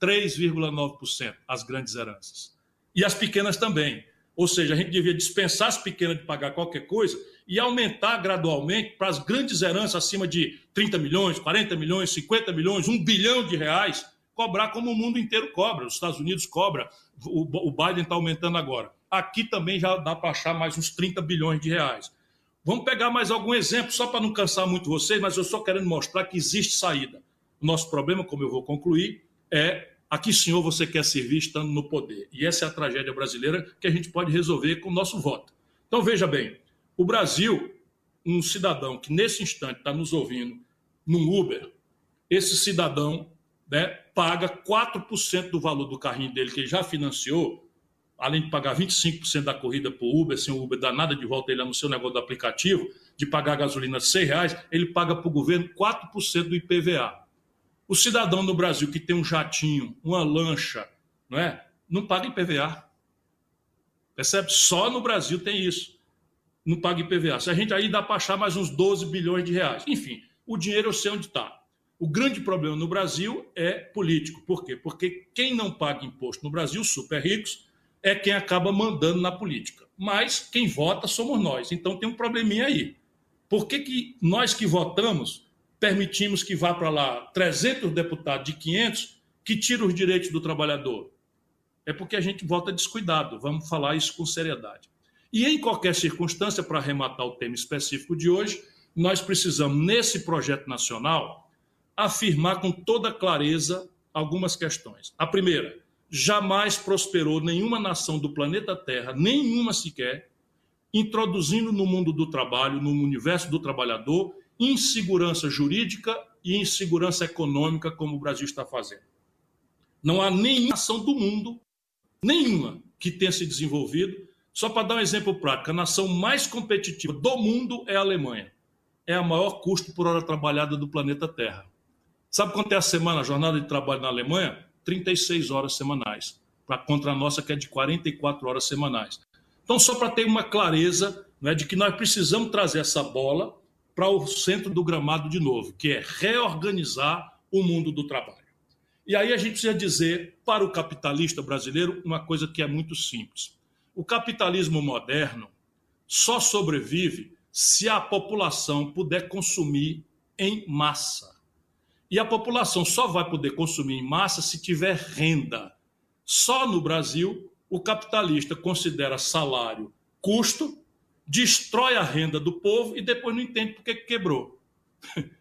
S2: 3,9% as grandes heranças. E as pequenas também. Ou seja, a gente devia dispensar as pequenas de pagar qualquer coisa e aumentar gradualmente para as grandes heranças acima de 30 milhões, 40 milhões, 50 milhões, 1 bilhão de reais, cobrar como o mundo inteiro cobra. Os Estados Unidos cobra, o Biden está aumentando agora. Aqui também já dá para achar mais uns 30 bilhões de reais. Vamos pegar mais algum exemplo, só para não cansar muito vocês, mas eu só querendo mostrar que existe saída. O nosso problema, como eu vou concluir, é a que senhor você quer servir estando no poder. E essa é a tragédia brasileira que a gente pode resolver com o nosso voto. Então, veja bem, o Brasil, um cidadão que nesse instante está nos ouvindo num Uber, esse cidadão né, paga 4% do valor do carrinho dele que ele já financiou, além de pagar 25% da corrida para o Uber, sem o Uber dar nada de volta ele anunciou o negócio do aplicativo, de pagar a gasolina R$ reais, ele paga para o governo 4% do IPVA. O cidadão no Brasil que tem um jatinho, uma lancha, não é? Não paga IPVA. Percebe? Só no Brasil tem isso. Não paga IPVA. Se a gente aí dá para achar mais uns 12 bilhões de reais. Enfim, o dinheiro eu sei onde está. O grande problema no Brasil é político. Por quê? Porque quem não paga imposto no Brasil, super ricos, é quem acaba mandando na política. Mas quem vota somos nós. Então tem um probleminha aí. Por que, que nós que votamos permitimos que vá para lá 300 deputados de 500 que tiram os direitos do trabalhador? É porque a gente vota descuidado. Vamos falar isso com seriedade. E em qualquer circunstância, para arrematar o tema específico de hoje, nós precisamos, nesse projeto nacional, afirmar com toda clareza algumas questões. A primeira, jamais prosperou nenhuma nação do planeta Terra, nenhuma sequer, introduzindo no mundo do trabalho, no universo do trabalhador, insegurança jurídica e insegurança econômica, como o Brasil está fazendo. Não há nenhuma nação do mundo, nenhuma, que tenha se desenvolvido. Só para dar um exemplo prático, a nação mais competitiva do mundo é a Alemanha. É a maior custo por hora trabalhada do planeta Terra. Sabe quanto é a semana, a jornada de trabalho na Alemanha? 36 horas semanais, para contra a nossa que é de 44 horas semanais. Então, só para ter uma clareza né, de que nós precisamos trazer essa bola para o centro do gramado de novo, que é reorganizar o mundo do trabalho. E aí a gente precisa dizer para o capitalista brasileiro uma coisa que é muito simples. O capitalismo moderno só sobrevive se a população puder consumir em massa. E a população só vai poder consumir em massa se tiver renda. Só no Brasil, o capitalista considera salário custo, destrói a renda do povo e depois não entende por que quebrou. (laughs)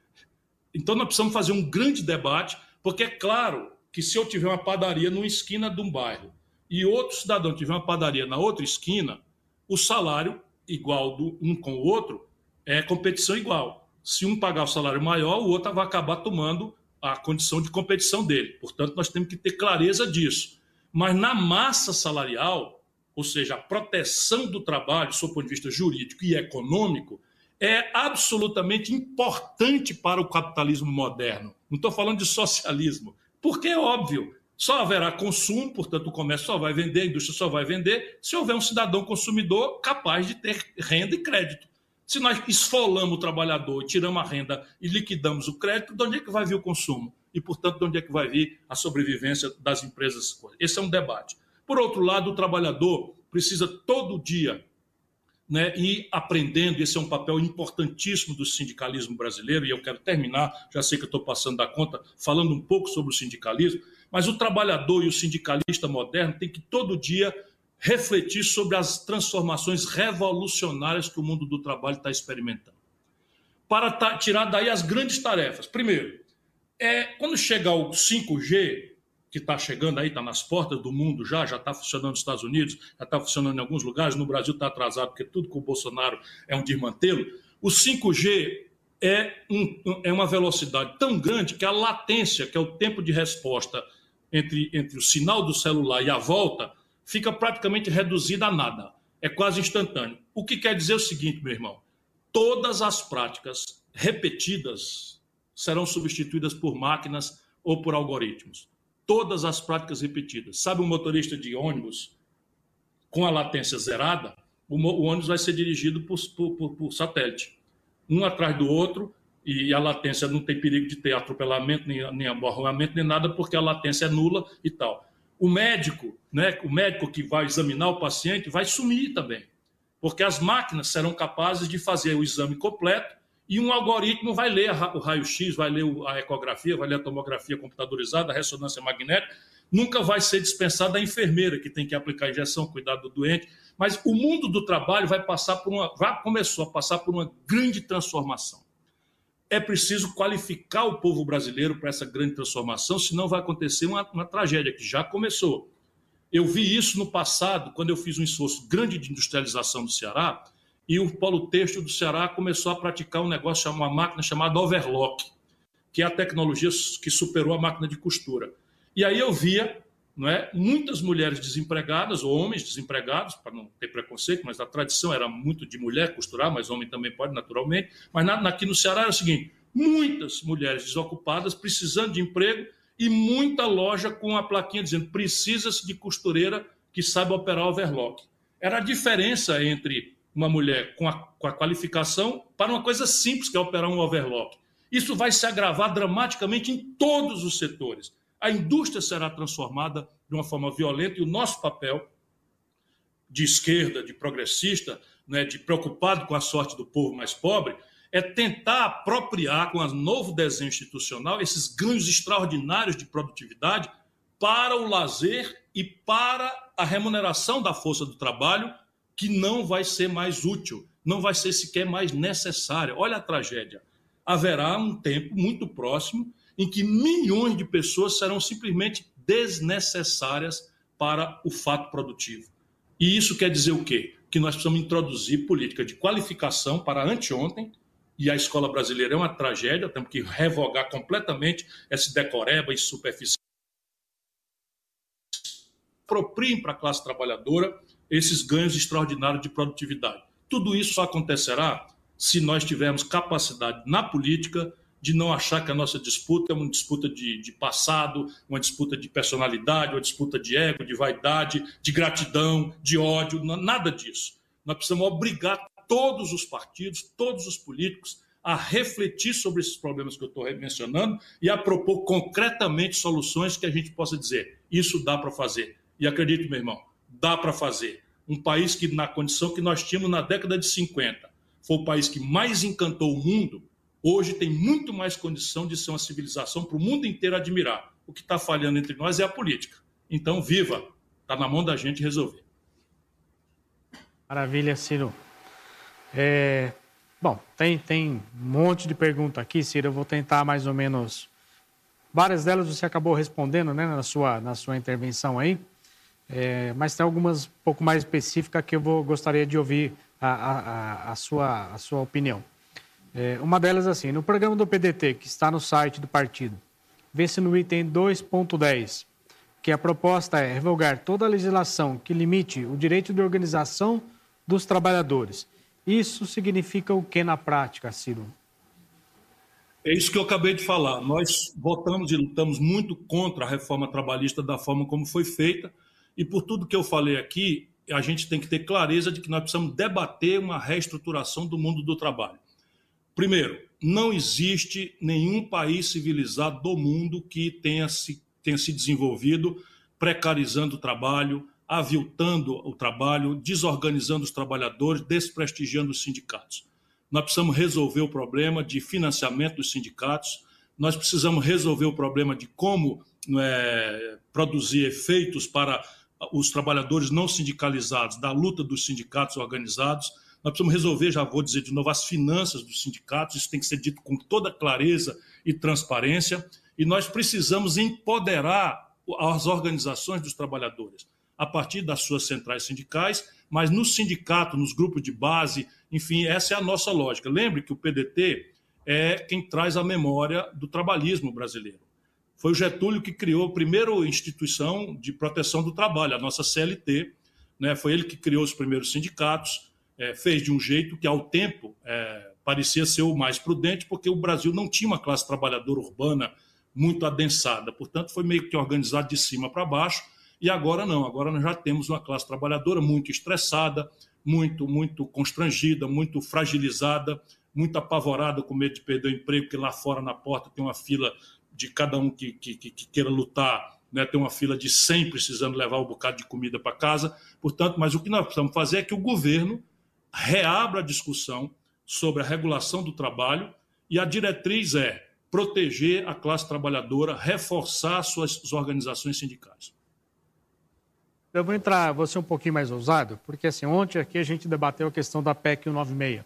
S2: Então nós precisamos fazer um grande debate, porque é claro que se eu tiver uma padaria numa esquina de um bairro e outro cidadão tiver uma padaria na outra esquina, o salário igual do um com o outro é competição igual se um pagar o salário maior, o outro vai acabar tomando a condição de competição dele. Portanto, nós temos que ter clareza disso. Mas na massa salarial, ou seja, a proteção do trabalho, do ponto de vista jurídico e econômico, é absolutamente importante para o capitalismo moderno. Não estou falando de socialismo, porque é óbvio, só haverá consumo, portanto, o comércio só vai vender, a indústria só vai vender, se houver um cidadão consumidor capaz de ter renda e crédito. Se nós esfolamos o trabalhador, tiramos a renda e liquidamos o crédito, de onde é que vai vir o consumo? E, portanto, de onde é que vai vir a sobrevivência das empresas? Esse é um debate. Por outro lado, o trabalhador precisa todo dia né, ir aprendendo, esse é um papel importantíssimo do sindicalismo brasileiro, e eu quero terminar, já sei que estou passando da conta, falando um pouco sobre o sindicalismo, mas o trabalhador e o sindicalista moderno tem que todo dia refletir sobre as transformações revolucionárias que o mundo do trabalho está experimentando. Para tirar daí as grandes tarefas. Primeiro, é quando chegar o 5G, que está chegando aí, está nas portas do mundo já, já está funcionando nos Estados Unidos, já está funcionando em alguns lugares, no Brasil está atrasado, porque tudo com o Bolsonaro é um desmantelo. O 5G é, um, é uma velocidade tão grande que a latência, que é o tempo de resposta entre, entre o sinal do celular e a volta, fica praticamente reduzida a nada. É quase instantâneo. O que quer dizer o seguinte, meu irmão: todas as práticas repetidas serão substituídas por máquinas ou por algoritmos. Todas as práticas repetidas. Sabe um motorista de ônibus com a latência zerada? O, ônibus vai ser dirigido por, por, por satélite, um atrás do outro, e a latência não tem perigo de ter atropelamento, nem, nem aborramento, nem nada, porque a latência é nula e tal. O médico, né, o médico que vai examinar o paciente vai sumir também, porque as máquinas serão capazes de fazer o exame completo e um algoritmo vai ler o raio-x, vai ler a ecografia, vai ler a tomografia computadorizada, a ressonância magnética. Nunca vai ser dispensada a enfermeira que tem que aplicar a injeção, cuidar do doente. Mas o mundo do trabalho vai passar por uma, já começou a passar por uma grande transformação é preciso qualificar o povo brasileiro para essa grande transformação, senão vai acontecer uma, uma, tragédia que já começou. Eu vi isso no passado, quando eu fiz um esforço grande de industrialização do Ceará, e o polo têxtil do Ceará começou a praticar um negócio, uma máquina chamada overlock, que é a tecnologia que superou a máquina de costura. E aí eu via não é, muitas mulheres desempregadas, ou homens desempregados, para não ter preconceito, mas a tradição era muito de mulher costurar, mas homem também pode, naturalmente. Mas na, aqui no Ceará era o seguinte: muitas mulheres desocupadas, precisando de emprego, e muita loja com a plaquinha dizendo precisa-se de costureira que saiba operar overlock. Era a diferença entre uma mulher com a, com a qualificação para uma coisa simples, que é operar um overlock. Isso vai se agravar dramaticamente em todos os setores a indústria será transformada de uma forma violenta e o nosso papel de esquerda, de progressista, né, de preocupado com a sorte do povo mais pobre, é tentar apropriar com o novo desenho institucional esses ganhos extraordinários de produtividade para o lazer e para a remuneração da força do trabalho, que não vai ser mais útil, não vai ser sequer mais necessária. Olha a tragédia. Haverá um tempo muito próximo em que milhões de pessoas serão simplesmente desnecessárias para o fato produtivo. E isso quer dizer o quê? Que nós precisamos introduzir política de qualificação para anteontem, e a escola brasileira é uma tragédia, temos que revogar completamente esse decoreba e superficial. Apropriem para a classe trabalhadora esses ganhos extraordinários de produtividade. Tudo isso só acontecerá se nós tivermos capacidade na política de não achar que a nossa disputa é uma disputa de, de, passado, uma disputa de personalidade, uma disputa de ego, de vaidade, de gratidão, de ódio, nada disso. Nós precisamos obrigar todos os partidos, todos os políticos a refletir sobre esses problemas que eu estou mencionando e a propor concretamente soluções que a gente possa dizer: isso dá para fazer. E acredite, meu irmão, dá para fazer. Um país que, na condição que nós tínhamos na década de 50, foi o país que mais encantou o mundo, hoje tem muito mais condição de ser uma civilização para o mundo inteiro admirar. O que está falhando entre nós é a política. Então, viva! Está na mão da gente resolver.
S1: Maravilha, Ciro. É... Bom, tem, tem um monte de pergunta aqui, Ciro. Eu vou tentar mais ou menos. Várias delas você acabou respondendo né, na, sua, na sua intervenção aí. É, mas tem algumas um pouco mais específicas que eu vou, gostaria de ouvir a, a, a, sua, a sua opinião. É, uma delas assim, no programa do PDT, que está no site do partido, vê-se no item 2.10, que a proposta é revogar toda a legislação que limite o direito de organização dos trabalhadores. Isso significa o que na prática, Ciro?
S2: É isso que eu acabei de falar. Nós votamos e lutamos muito contra a reforma trabalhista da forma como foi feita, e por tudo que eu falei aqui, a gente tem que ter clareza de que nós precisamos debater uma reestruturação do mundo do trabalho. Primeiro, não existe nenhum país civilizado do mundo que tenha se, tenha se desenvolvido precarizando o trabalho, aviltando o trabalho, desorganizando os trabalhadores, desprestigiando os sindicatos. Nós precisamos resolver o problema de financiamento dos sindicatos, nós precisamos resolver o problema de como é, produzir efeitos para os trabalhadores não sindicalizados da luta dos sindicatos organizados nós precisamos resolver, já vou dizer de novo, as finanças dos sindicatos, isso tem que ser dito com toda clareza e transparência, e nós precisamos empoderar as organizações dos trabalhadores, a partir das suas centrais sindicais, mas no sindicato, nos grupos de base, enfim, essa é a nossa lógica. Lembre que o PDT é quem traz a memória do trabalhismo brasileiro. Foi o Getúlio que criou a primeira instituição de proteção do trabalho, a nossa CLT. Né? Foi ele que criou os primeiros sindicatos, é, fez de um jeito que, ao tempo, é, parecia ser o mais prudente, porque o Brasil não tinha uma classe trabalhadora urbana muito adensada. Portanto, foi meio que organizado de cima para baixo. E agora não, agora nós já temos uma classe trabalhadora muito estressada, muito, muito constrangida, muito fragilizada, muito apavorada com medo de perder o emprego, que lá fora na porta tem uma fila de cada um que, que, que queira lutar, né, tem uma fila de 100 precisando levar um bocado de comida para casa. Portanto, mas o que nós precisamos fazer é que o governo reabra a discussão sobre a regulação do trabalho e a diretriz é proteger a classe trabalhadora, reforçar suas organizações sindicais.
S1: Eu vou entrar, vou ser um pouquinho mais ousado, porque assim, ontem aqui a gente debateu a questão da PEC 196,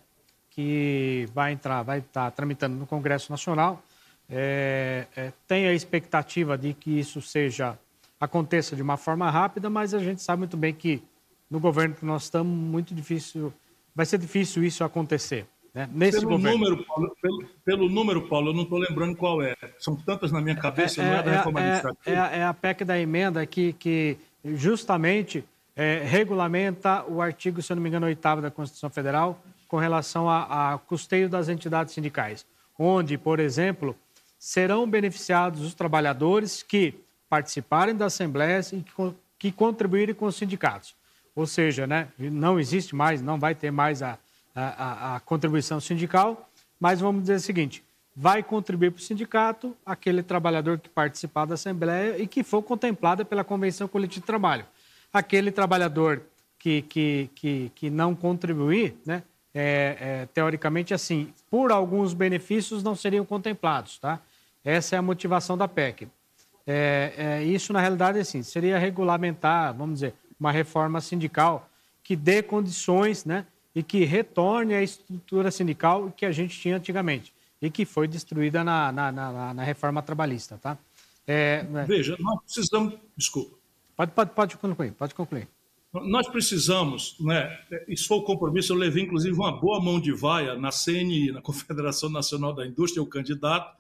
S1: que vai entrar, vai estar tramitando no Congresso Nacional é, é, tem a expectativa de que isso seja aconteça de uma forma rápida, mas a gente sabe muito bem que no governo que nós estamos, muito difícil, vai ser difícil isso acontecer. Né? Nesse
S2: pelo,
S1: governo.
S2: Número, Paulo, pelo, pelo, número, Paulo, eu não estou lembrando qual é. São tantas na minha cabeça, é, não é da reforma
S1: é,
S2: administrativa.
S1: É, é, a PEC da emenda que, que justamente é, regulamenta o artigo, se eu não me engano, 8 da Constituição Federal, com relação a, a custeio das entidades sindicais. Onde, por exemplo, serão beneficiados os trabalhadores que participarem da Assembleia e que, que contribuírem com os sindicatos. Ou seja, né, não existe mais, não vai ter mais a, a, a contribuição sindical, mas vamos dizer o seguinte: vai contribuir para o sindicato aquele trabalhador que participar da Assembleia e que for contemplada pela Convenção Coletiva de Trabalho. Aquele trabalhador que, que, que, que não contribuir, né, é, é, teoricamente, assim, por alguns benefícios não seriam contemplados, tá? Essa é a motivação da PEC. É, é, isso, na realidade, assim, seria regulamentar, vamos dizer, uma reforma sindical que dê condições né, e que retorne a estrutura sindical que a gente tinha antigamente e que foi destruída na, na, na, na reforma trabalhista. Tá?
S2: É, né? Veja, nós precisamos. Desculpa.
S1: Pode, pode, pode concluir, pode concluir.
S2: Nós precisamos, né, isso foi o compromisso, eu levei inclusive uma boa mão de vaia na CNI, na Confederação Nacional da Indústria, o candidato,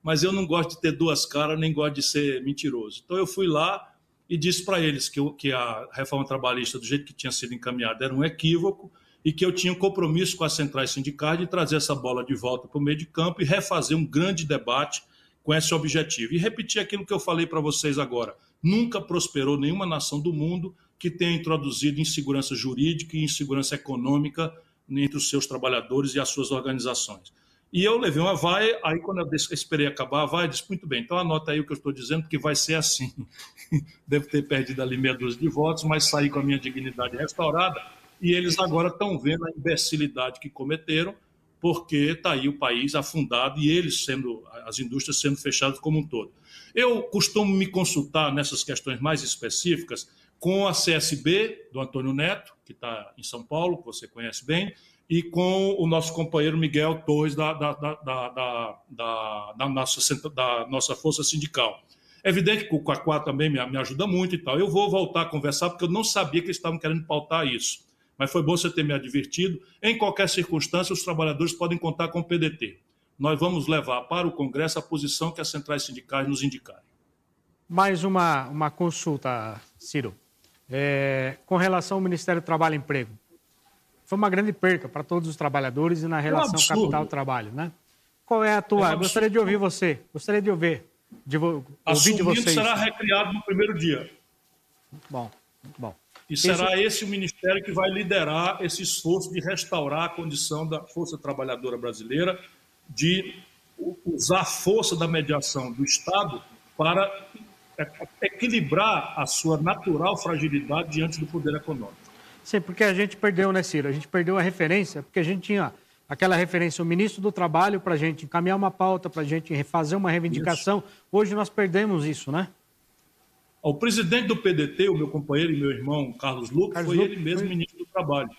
S2: mas eu não gosto de ter duas caras, nem gosto de ser mentiroso. Então eu fui lá e disse para eles que, que a reforma trabalhista, do jeito que tinha sido encaminhada, era um equívoco e que eu tinha um compromisso com as centrais sindicais de trazer essa bola de volta para o meio de campo e refazer um grande debate com esse objetivo. E repetir aquilo que eu falei para vocês agora. Nunca prosperou nenhuma nação do mundo que tenha introduzido insegurança jurídica e insegurança econômica entre os seus trabalhadores e as suas organizações. E eu levei uma vaia, aí quando eu esperei acabar a vaia, disse, muito bem, então anota aí o que eu estou dizendo, porque vai ser assim. (laughs) Devo ter perdido ali meia dúzia de votos, mas saí com a minha dignidade restaurada, e eles agora estão vendo a imbecilidade que cometeram, porque está aí o país afundado e eles sendo, as indústrias sendo fechadas como um todo. Eu costumo me consultar nessas questões mais específicas com a CSB, do Antônio Neto, que está em São Paulo, que você conhece bem, e com o nosso companheiro Miguel Torres, da, da, da, da, nossa, da nossa Força Sindical. É evidente que o Quaquá também me, me ajuda muito e tal. Eu vou voltar a conversar, porque eu não sabia que eles estavam querendo pautar isso. Mas foi bom você ter me advertido. Em qualquer circunstância, os trabalhadores podem contar com o PDT. Nós vamos levar para o Congresso a posição que as centrais sindicais nos indicarem.
S1: Mais uma, uma consulta, Ciro. É, com relação ao Ministério do Trabalho e Emprego foi uma grande perca para todos os trabalhadores e na relação é um capital-trabalho, né? Qual é a tua? É um Gostaria de ouvir você. Gostaria de ouvir, de ouvir de vocês.
S2: será recriado no primeiro dia.
S1: Muito bom, muito bom.
S2: E será esse o ministério que vai liderar esse esforço de restaurar a condição da força trabalhadora brasileira, de usar a força da mediação do Estado para equilibrar a sua natural fragilidade diante do poder econômico.
S1: Sim, porque a gente perdeu, né, Ciro? A gente perdeu a referência, porque a gente tinha aquela referência, o ministro do Trabalho, para a gente encaminhar uma pauta, para a gente fazer uma reivindicação. Isso. Hoje nós perdemos isso, né?
S2: O presidente do PDT, o meu companheiro e meu irmão Carlos Luque, Carlos foi ele mesmo foi... ministro do Trabalho.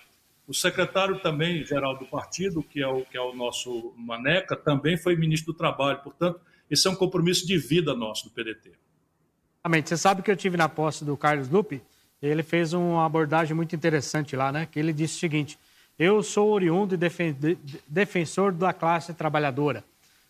S2: O secretário também geral do partido, que é o, que é o nosso Maneca, também foi ministro do Trabalho. Portanto, esse é um compromisso de vida nosso do PDT.
S1: Você sabe que eu tive na posse do Carlos Lupe ele fez uma abordagem muito interessante lá, né? Que ele disse o seguinte: eu sou oriundo e defensor da classe trabalhadora.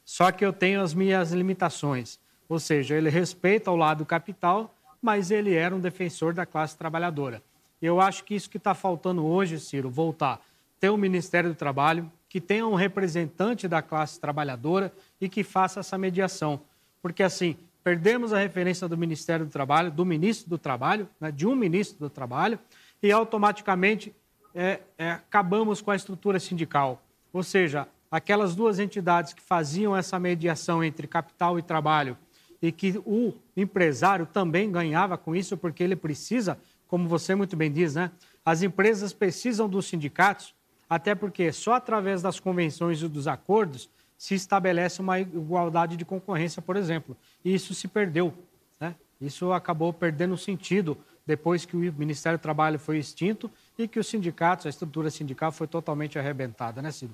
S1: Só que eu tenho as minhas limitações. Ou seja, ele respeita o lado capital, mas ele era um defensor da classe trabalhadora. Eu acho que isso que está faltando hoje, Ciro, voltar. Ter um Ministério do Trabalho, que tenha um representante da classe trabalhadora e que faça essa mediação. Porque, assim, perdemos a referência do Ministério do Trabalho, do ministro do Trabalho, né, de um ministro do Trabalho, e automaticamente é, é, acabamos com a estrutura sindical. Ou seja, aquelas duas entidades que faziam essa mediação entre capital e trabalho e que o empresário também ganhava com isso, porque ele precisa, como você muito bem diz, né? As empresas precisam dos sindicatos, até porque só através das convenções e dos acordos se estabelece uma igualdade de concorrência, por exemplo. E isso se perdeu. Né? Isso acabou perdendo sentido depois que o Ministério do Trabalho foi extinto e que os sindicatos, a estrutura sindical foi totalmente arrebentada, né, Ciro?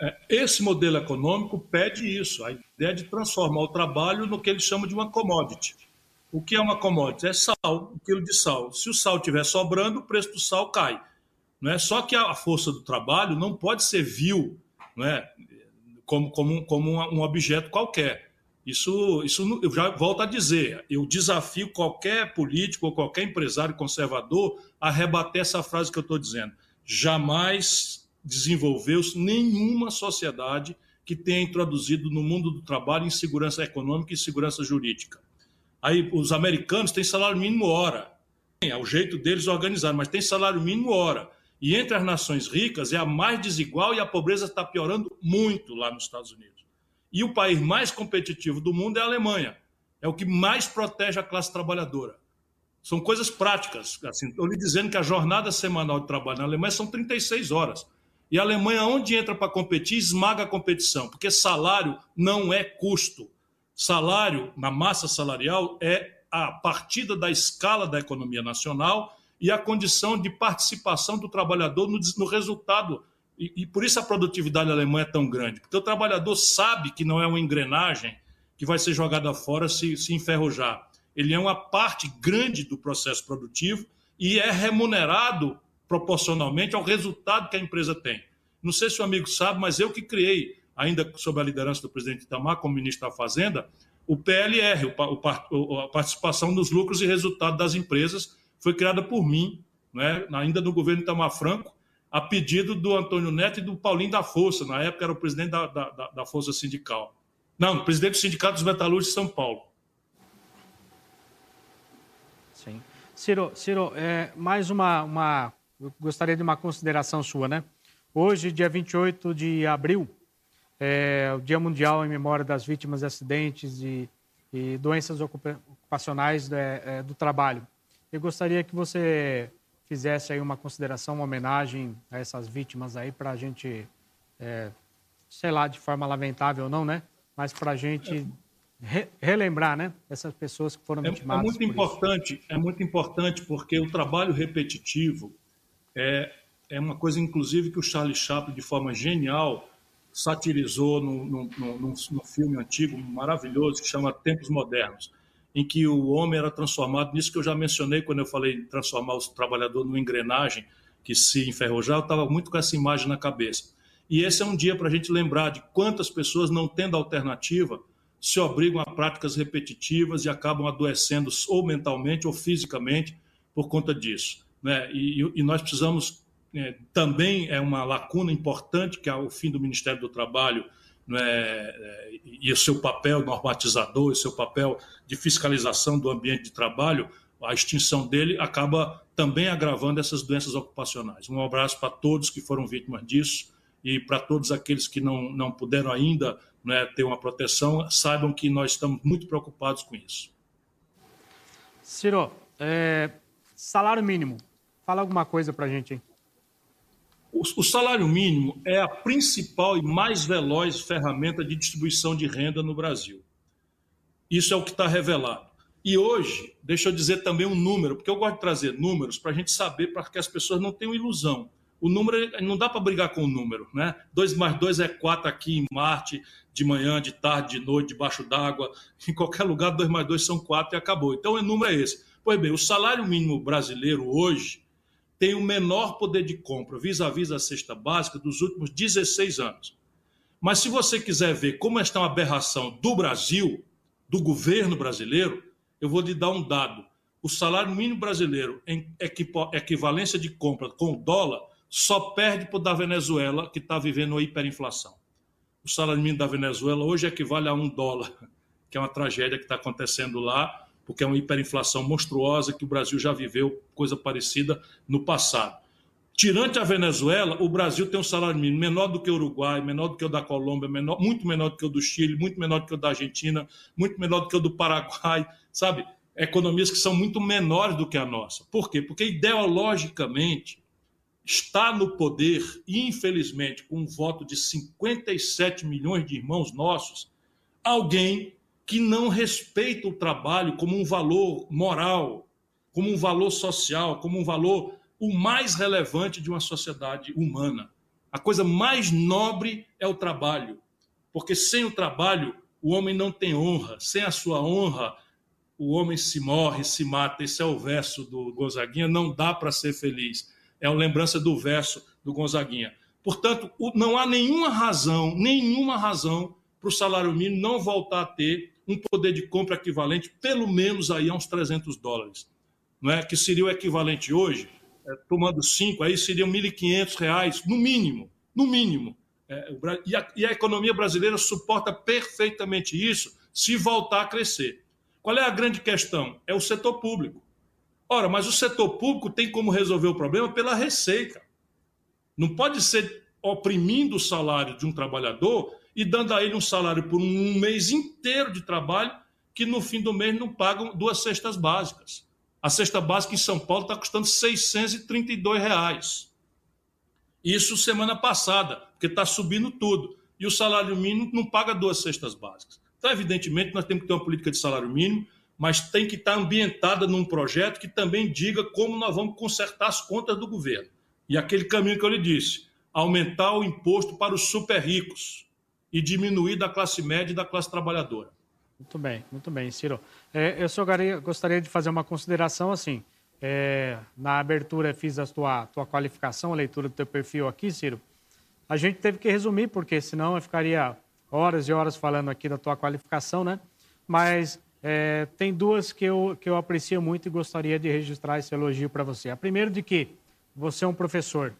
S2: É, esse modelo econômico pede isso, a ideia de transformar o trabalho no que eles chamam de uma commodity. O que é uma commodity? É sal, um quilo de sal. Se o sal estiver sobrando, o preço do sal cai. Não é? Só que a força do trabalho não pode ser vil não é? Como, como, como um objeto qualquer. Isso, isso eu já volto a dizer. Eu desafio qualquer político ou qualquer empresário conservador a rebater essa frase que eu estou dizendo. Jamais desenvolveu-se nenhuma sociedade que tenha introduzido no mundo do trabalho insegurança econômica e segurança jurídica. Aí os americanos têm salário mínimo hora. É o jeito deles organizar, mas tem salário mínimo hora. E entre as nações ricas é a mais desigual e a pobreza está piorando muito lá nos Estados Unidos. E o país mais competitivo do mundo é a Alemanha. É o que mais protege a classe trabalhadora. São coisas práticas. Assim, Estou lhe dizendo que a jornada semanal de trabalho na Alemanha são 36 horas. E a Alemanha, onde entra para competir, esmaga a competição, porque salário não é custo. Salário, na massa salarial, é a partida da escala da economia nacional e a condição de participação do trabalhador no, no resultado. E, e, por isso a produtividade alemã é tão grande, porque o trabalhador sabe que não é uma engrenagem que vai ser jogada fora se, se enferrujar. Ele é uma parte grande do processo produtivo e é remunerado proporcionalmente ao resultado que a empresa tem. Não sei se o amigo sabe, mas eu que criei, ainda sob a liderança do presidente Itamar, como ministro da Fazenda, o PLR, a participação dos lucros e resultados das empresas, foi criada por mim, né, ainda no governo Itamar Franco, a pedido do Antônio Neto e do Paulinho da Força, na época era o presidente da, da, da Força Sindical. Não, presidente do Sindicato dos Metalúrgicos de São Paulo.
S1: Sim. Ciro, Ciro é, mais uma, uma eu gostaria de uma consideração sua, né? Hoje, dia 28 de abril, é o Dia Mundial em Memória das Vítimas de Acidentes e, e Doenças Ocupacionais é, é, do Trabalho. Eu gostaria que você fizesse aí uma consideração, uma homenagem a essas vítimas aí para a gente, é, sei lá, de forma lamentável ou não, né? Mas para a gente re relembrar, né? Essas pessoas que foram é, vitimadas.
S2: É muito importante, isso. é muito importante porque o trabalho repetitivo é, é uma coisa, inclusive, que o Charlie Chaplin, de forma genial, satirizou num, num, num, num filme antigo maravilhoso que chama Tempos Modernos, em que o homem era transformado nisso que eu já mencionei quando eu falei transformar o trabalhador numa engrenagem que se enferrujava, eu estava muito com essa imagem na cabeça. E esse é um dia para a gente lembrar de quantas pessoas, não tendo alternativa, se obrigam a práticas repetitivas e acabam adoecendo ou mentalmente ou fisicamente por conta disso. Né? E, e nós precisamos é, também é uma lacuna importante que é o fim do Ministério do Trabalho né, e o seu papel normatizador, o seu papel de fiscalização do ambiente de trabalho, a extinção dele acaba também agravando essas doenças ocupacionais. Um abraço para todos que foram vítimas disso e para todos aqueles que não, não puderam ainda né, ter uma proteção, saibam que nós estamos muito preocupados com isso.
S1: Ciro, é, salário mínimo Fala alguma coisa para a gente aí.
S2: O salário mínimo é a principal e mais veloz ferramenta de distribuição de renda no Brasil. Isso é o que está revelado. E hoje, deixa eu dizer também um número, porque eu gosto de trazer números para a gente saber, para que as pessoas não tenham ilusão. O número, não dá para brigar com o número, né? 2 mais 2 é 4 aqui em Marte, de manhã, de tarde, de noite, debaixo d'água. (laughs) Em qualquer lugar, 2 mais 2 são 4 e acabou. Então, o número é esse. Pois bem, o salário mínimo brasileiro hoje tem o menor poder de compra vis-à-vis -vis a cesta básica dos últimos 16 anos. Mas se você quiser ver como esta é uma aberração do Brasil, do governo brasileiro, eu vou lhe dar um dado. O salário mínimo brasileiro em equivalência de compra com o dólar só perde para o da Venezuela, que está vivendo uma hiperinflação. O salário mínimo da Venezuela hoje equivale a um dólar, (laughs) que é uma tragédia que está acontecendo lá, porque é uma hiperinflação monstruosa que o Brasil já viveu coisa parecida no passado. Tirante a Venezuela, o Brasil tem um salário mínimo menor do que o Uruguai, menor do que o da Colômbia, menor, muito menor do que o do Chile, muito menor do que o da Argentina, muito menor do que o do Paraguai, sabe? Economias que são muito menores do que a nossa. Por quê? Porque ideologicamente está no poder, infelizmente, com um voto de 57 milhões de irmãos nossos, alguém que não respeita o trabalho como um valor moral, como um valor social, como um valor o mais relevante de uma sociedade humana. A coisa mais nobre é o trabalho, porque sem o trabalho o homem não tem honra, sem a sua honra o homem se morre, se mata. Esse é o verso do Gonzaguinha, não dá para ser feliz. É uma lembrança do verso do Gonzaguinha. Portanto, não há nenhuma razão, nenhuma razão para o salário mínimo não voltar a ter um poder de compra equivalente, pelo menos aí a uns 300 dólares, não é? que seria o equivalente hoje é, tomando cinco, aí seriam R$ 1.500, no mínimo, no mínimo. É, e, a, e a economia brasileira suporta perfeitamente isso se voltar a crescer. Qual é a grande questão? É o setor público. Ora, mas o setor público tem como resolver o problema pela receita. Não pode ser oprimindo o salário de um trabalhador e dando a ele um salário por um mês inteiro de trabalho que no fim do mês não pagam duas cestas básicas. A cesta básica em São Paulo está custando 632 reais. Isso semana passada, porque está subindo tudo. E o salário mínimo não paga duas cestas básicas. Então, evidentemente, nós temos que ter uma política de salário mínimo, mas tem que estar ambientada num projeto que também diga como nós vamos consertar as contas do governo. E aquele caminho que eu lhe disse, aumentar o imposto para os super ricos e diminuir da classe média e da classe trabalhadora.
S1: Muito bem, muito bem, Ciro. É, eu só gostaria de fazer uma consideração assim. É, na abertura fiz a tua, tua qualificação, a leitura do teu perfil aqui, Ciro. A gente teve que resumir, porque senão eu ficaria horas e horas falando aqui da tua qualificação, né? Mas é, tem duas que eu, que eu aprecio muito e gostaria de registrar esse elogio para você. A primeira de que você é um professor.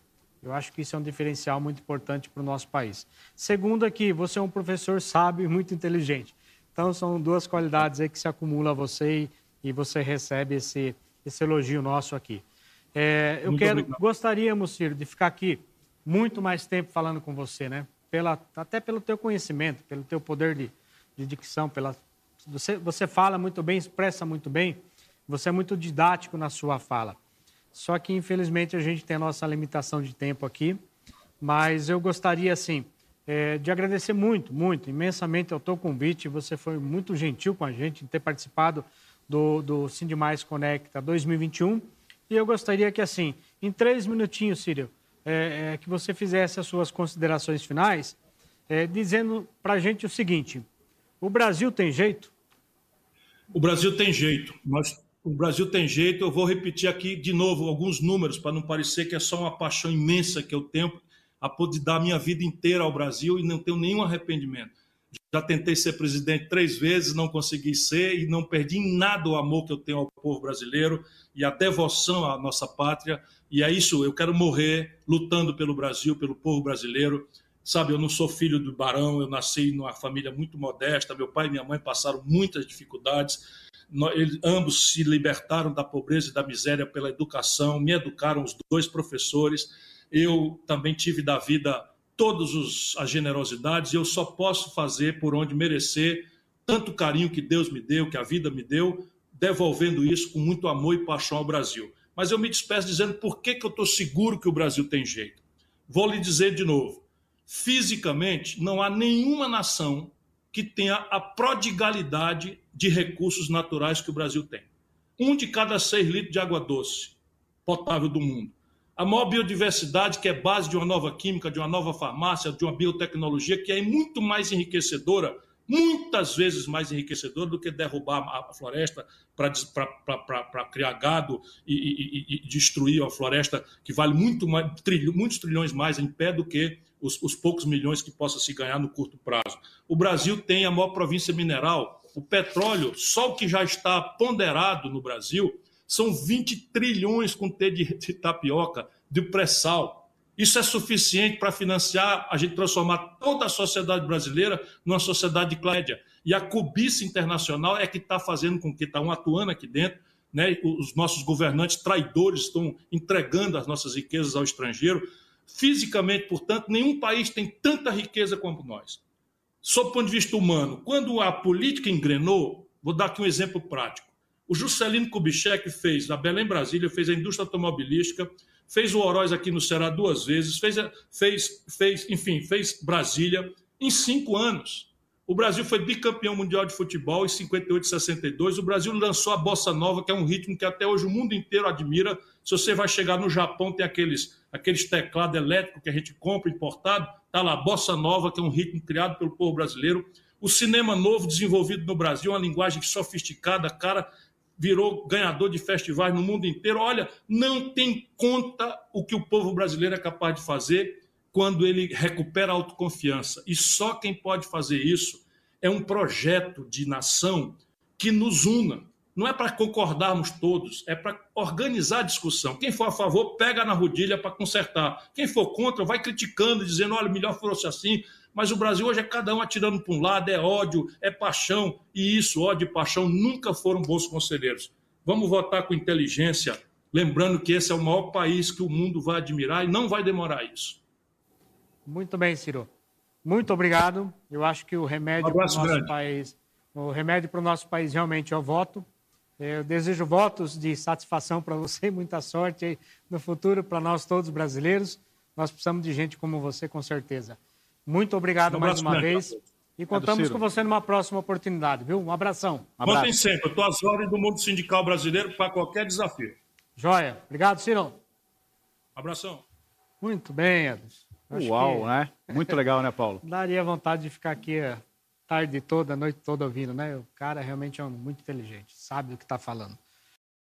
S1: Eu acho que isso é um diferencial muito importante para o nosso país. Segundo, que você é um professor sábio e muito inteligente. Então, são duas qualidades aí que se acumulam a você e, e você recebe esse, esse elogio nosso aqui. É, eu quero, gostaríamos, Ciro, de ficar aqui muito mais tempo falando com você, né? Pela, até pelo teu conhecimento, pelo teu poder de, de dicção, pela, você, você fala muito bem, expressa muito bem, você é muito didático na sua fala. Só que, infelizmente, a gente tem a nossa limitação de tempo aqui, mas eu gostaria, assim, é, de agradecer muito, muito, imensamente ao teu convite. Você foi muito gentil com a gente em ter participado do, do Conecta 2021. E eu gostaria que, assim, em três minutinhos, Círio, é, é, que você fizesse as suas considerações finais, é, dizendo para a gente o seguinte: o Brasil tem jeito?
S2: O Brasil tem jeito. Nós, o Brasil tem jeito. Eu vou repetir aqui de novo alguns números para não parecer que é só uma paixão imensa que eu tenho a poder dar minha vida inteira ao Brasil e não tenho nenhum arrependimento. Já tentei ser presidente três vezes, não consegui ser e não perdi em nada o amor que eu tenho ao povo brasileiro e a devoção à nossa pátria. E é isso, eu quero morrer lutando pelo Brasil, pelo povo brasileiro. Sabe, eu não sou filho do barão, eu nasci numa família muito modesta, meu pai e minha mãe passaram muitas dificuldades. Eles, ambos se libertaram da pobreza e da miséria pela educação, me educaram os dois professores eu também tive da vida todas as generosidades e eu só posso fazer por onde merecer tanto carinho que Deus me deu, que a vida me deu, devolvendo isso com muito amor e paixão ao Brasil. Mas eu me despeço dizendo por que, que eu estou seguro que o Brasil tem jeito. Vou lhe dizer de novo: fisicamente, não há nenhuma nação que tenha a prodigalidade de recursos naturais que o Brasil tem. Um de cada seis litros de água doce potável do mundo a maior biodiversidade, que é base de uma nova química, de uma nova farmácia, de uma biotecnologia, que é muito mais enriquecedora muitas vezes mais enriquecedor do que derrubar a floresta para criar gado e, e, e, destruir a floresta, que vale muito mais, trilho, muitos trilhões mais em pé do que os, os, poucos milhões que possa se ganhar no curto prazo. O Brasil tem a maior província mineral. O petróleo, só o que já está ponderado no Brasil, são 20 trilhões com T de, de tapioca, de pré-sal. Isso é suficiente para financiar a gente transformar toda a sociedade brasileira numa sociedade de clédia. E a cobiça internacional é que está fazendo com que estão atuando aqui dentro. Né? Os nossos governantes traidores estão entregando as nossas riquezas ao estrangeiro. Fisicamente, portanto, nenhum país tem tanta riqueza como nós. Sob o ponto de vista humano, quando a política engrenou, vou dar aqui um exemplo prático. O Juscelino Kubitschek fez, na Belém Brasília, fez a indústria automobilística, fez o Oroz aqui no Ceará duas vezes, fez, fez, fez, enfim, fez Brasília em cinco anos. O Brasil foi bicampeão mundial de futebol em 58 e 62. O Brasil lançou a bossa nova, que é um ritmo que até hoje o mundo inteiro admira. Se você vai chegar no Japão, tem aqueles, aqueles teclados elétricos que a gente compra importado. Tá lá, bossa nova, que é um ritmo criado pelo povo brasileiro. O cinema novo desenvolvido no Brasil, uma linguagem sofisticada, cara, virou ganhador de festivais no mundo inteiro. Olha, não tem conta o que o povo brasileiro é capaz de fazer quando ele recupera a autoconfiança. E só quem pode fazer isso é um projeto de nação que nos una. Não é para concordarmos todos, é para organizar a discussão. Quem for a favor, pega na rodilha para consertar. Quem for contra, vai criticando, dizendo: olha, melhor fosse assim, mas o Brasil hoje é cada um atirando para um lado, é ódio, é paixão, e isso, ódio e paixão, nunca foram bons conselheiros. Vamos votar com inteligência, lembrando que esse é o maior país que o mundo vai admirar e não vai demorar isso.
S1: Muito bem, Ciro. Muito obrigado. Eu acho que o remédio um para o nosso grande. país, o remédio para o nosso país realmente é o voto. Eu desejo votos de satisfação para você e muita sorte no futuro para nós todos brasileiros. Nós precisamos de gente como você, com certeza. Muito obrigado um mais uma grande. vez. E contamos com você numa próxima oportunidade, viu? Um abração. Um
S2: Contem sempre. Eu estou às ordens do mundo sindical brasileiro para qualquer desafio.
S1: Joia. Obrigado, Ciro.
S2: Abração.
S1: Muito bem, Edson.
S3: Uau, né? Muito legal, né, Paulo? (laughs)
S1: Daria vontade de ficar aqui a tarde toda, noite toda ouvindo, né? O cara realmente é muito inteligente, sabe o que está falando.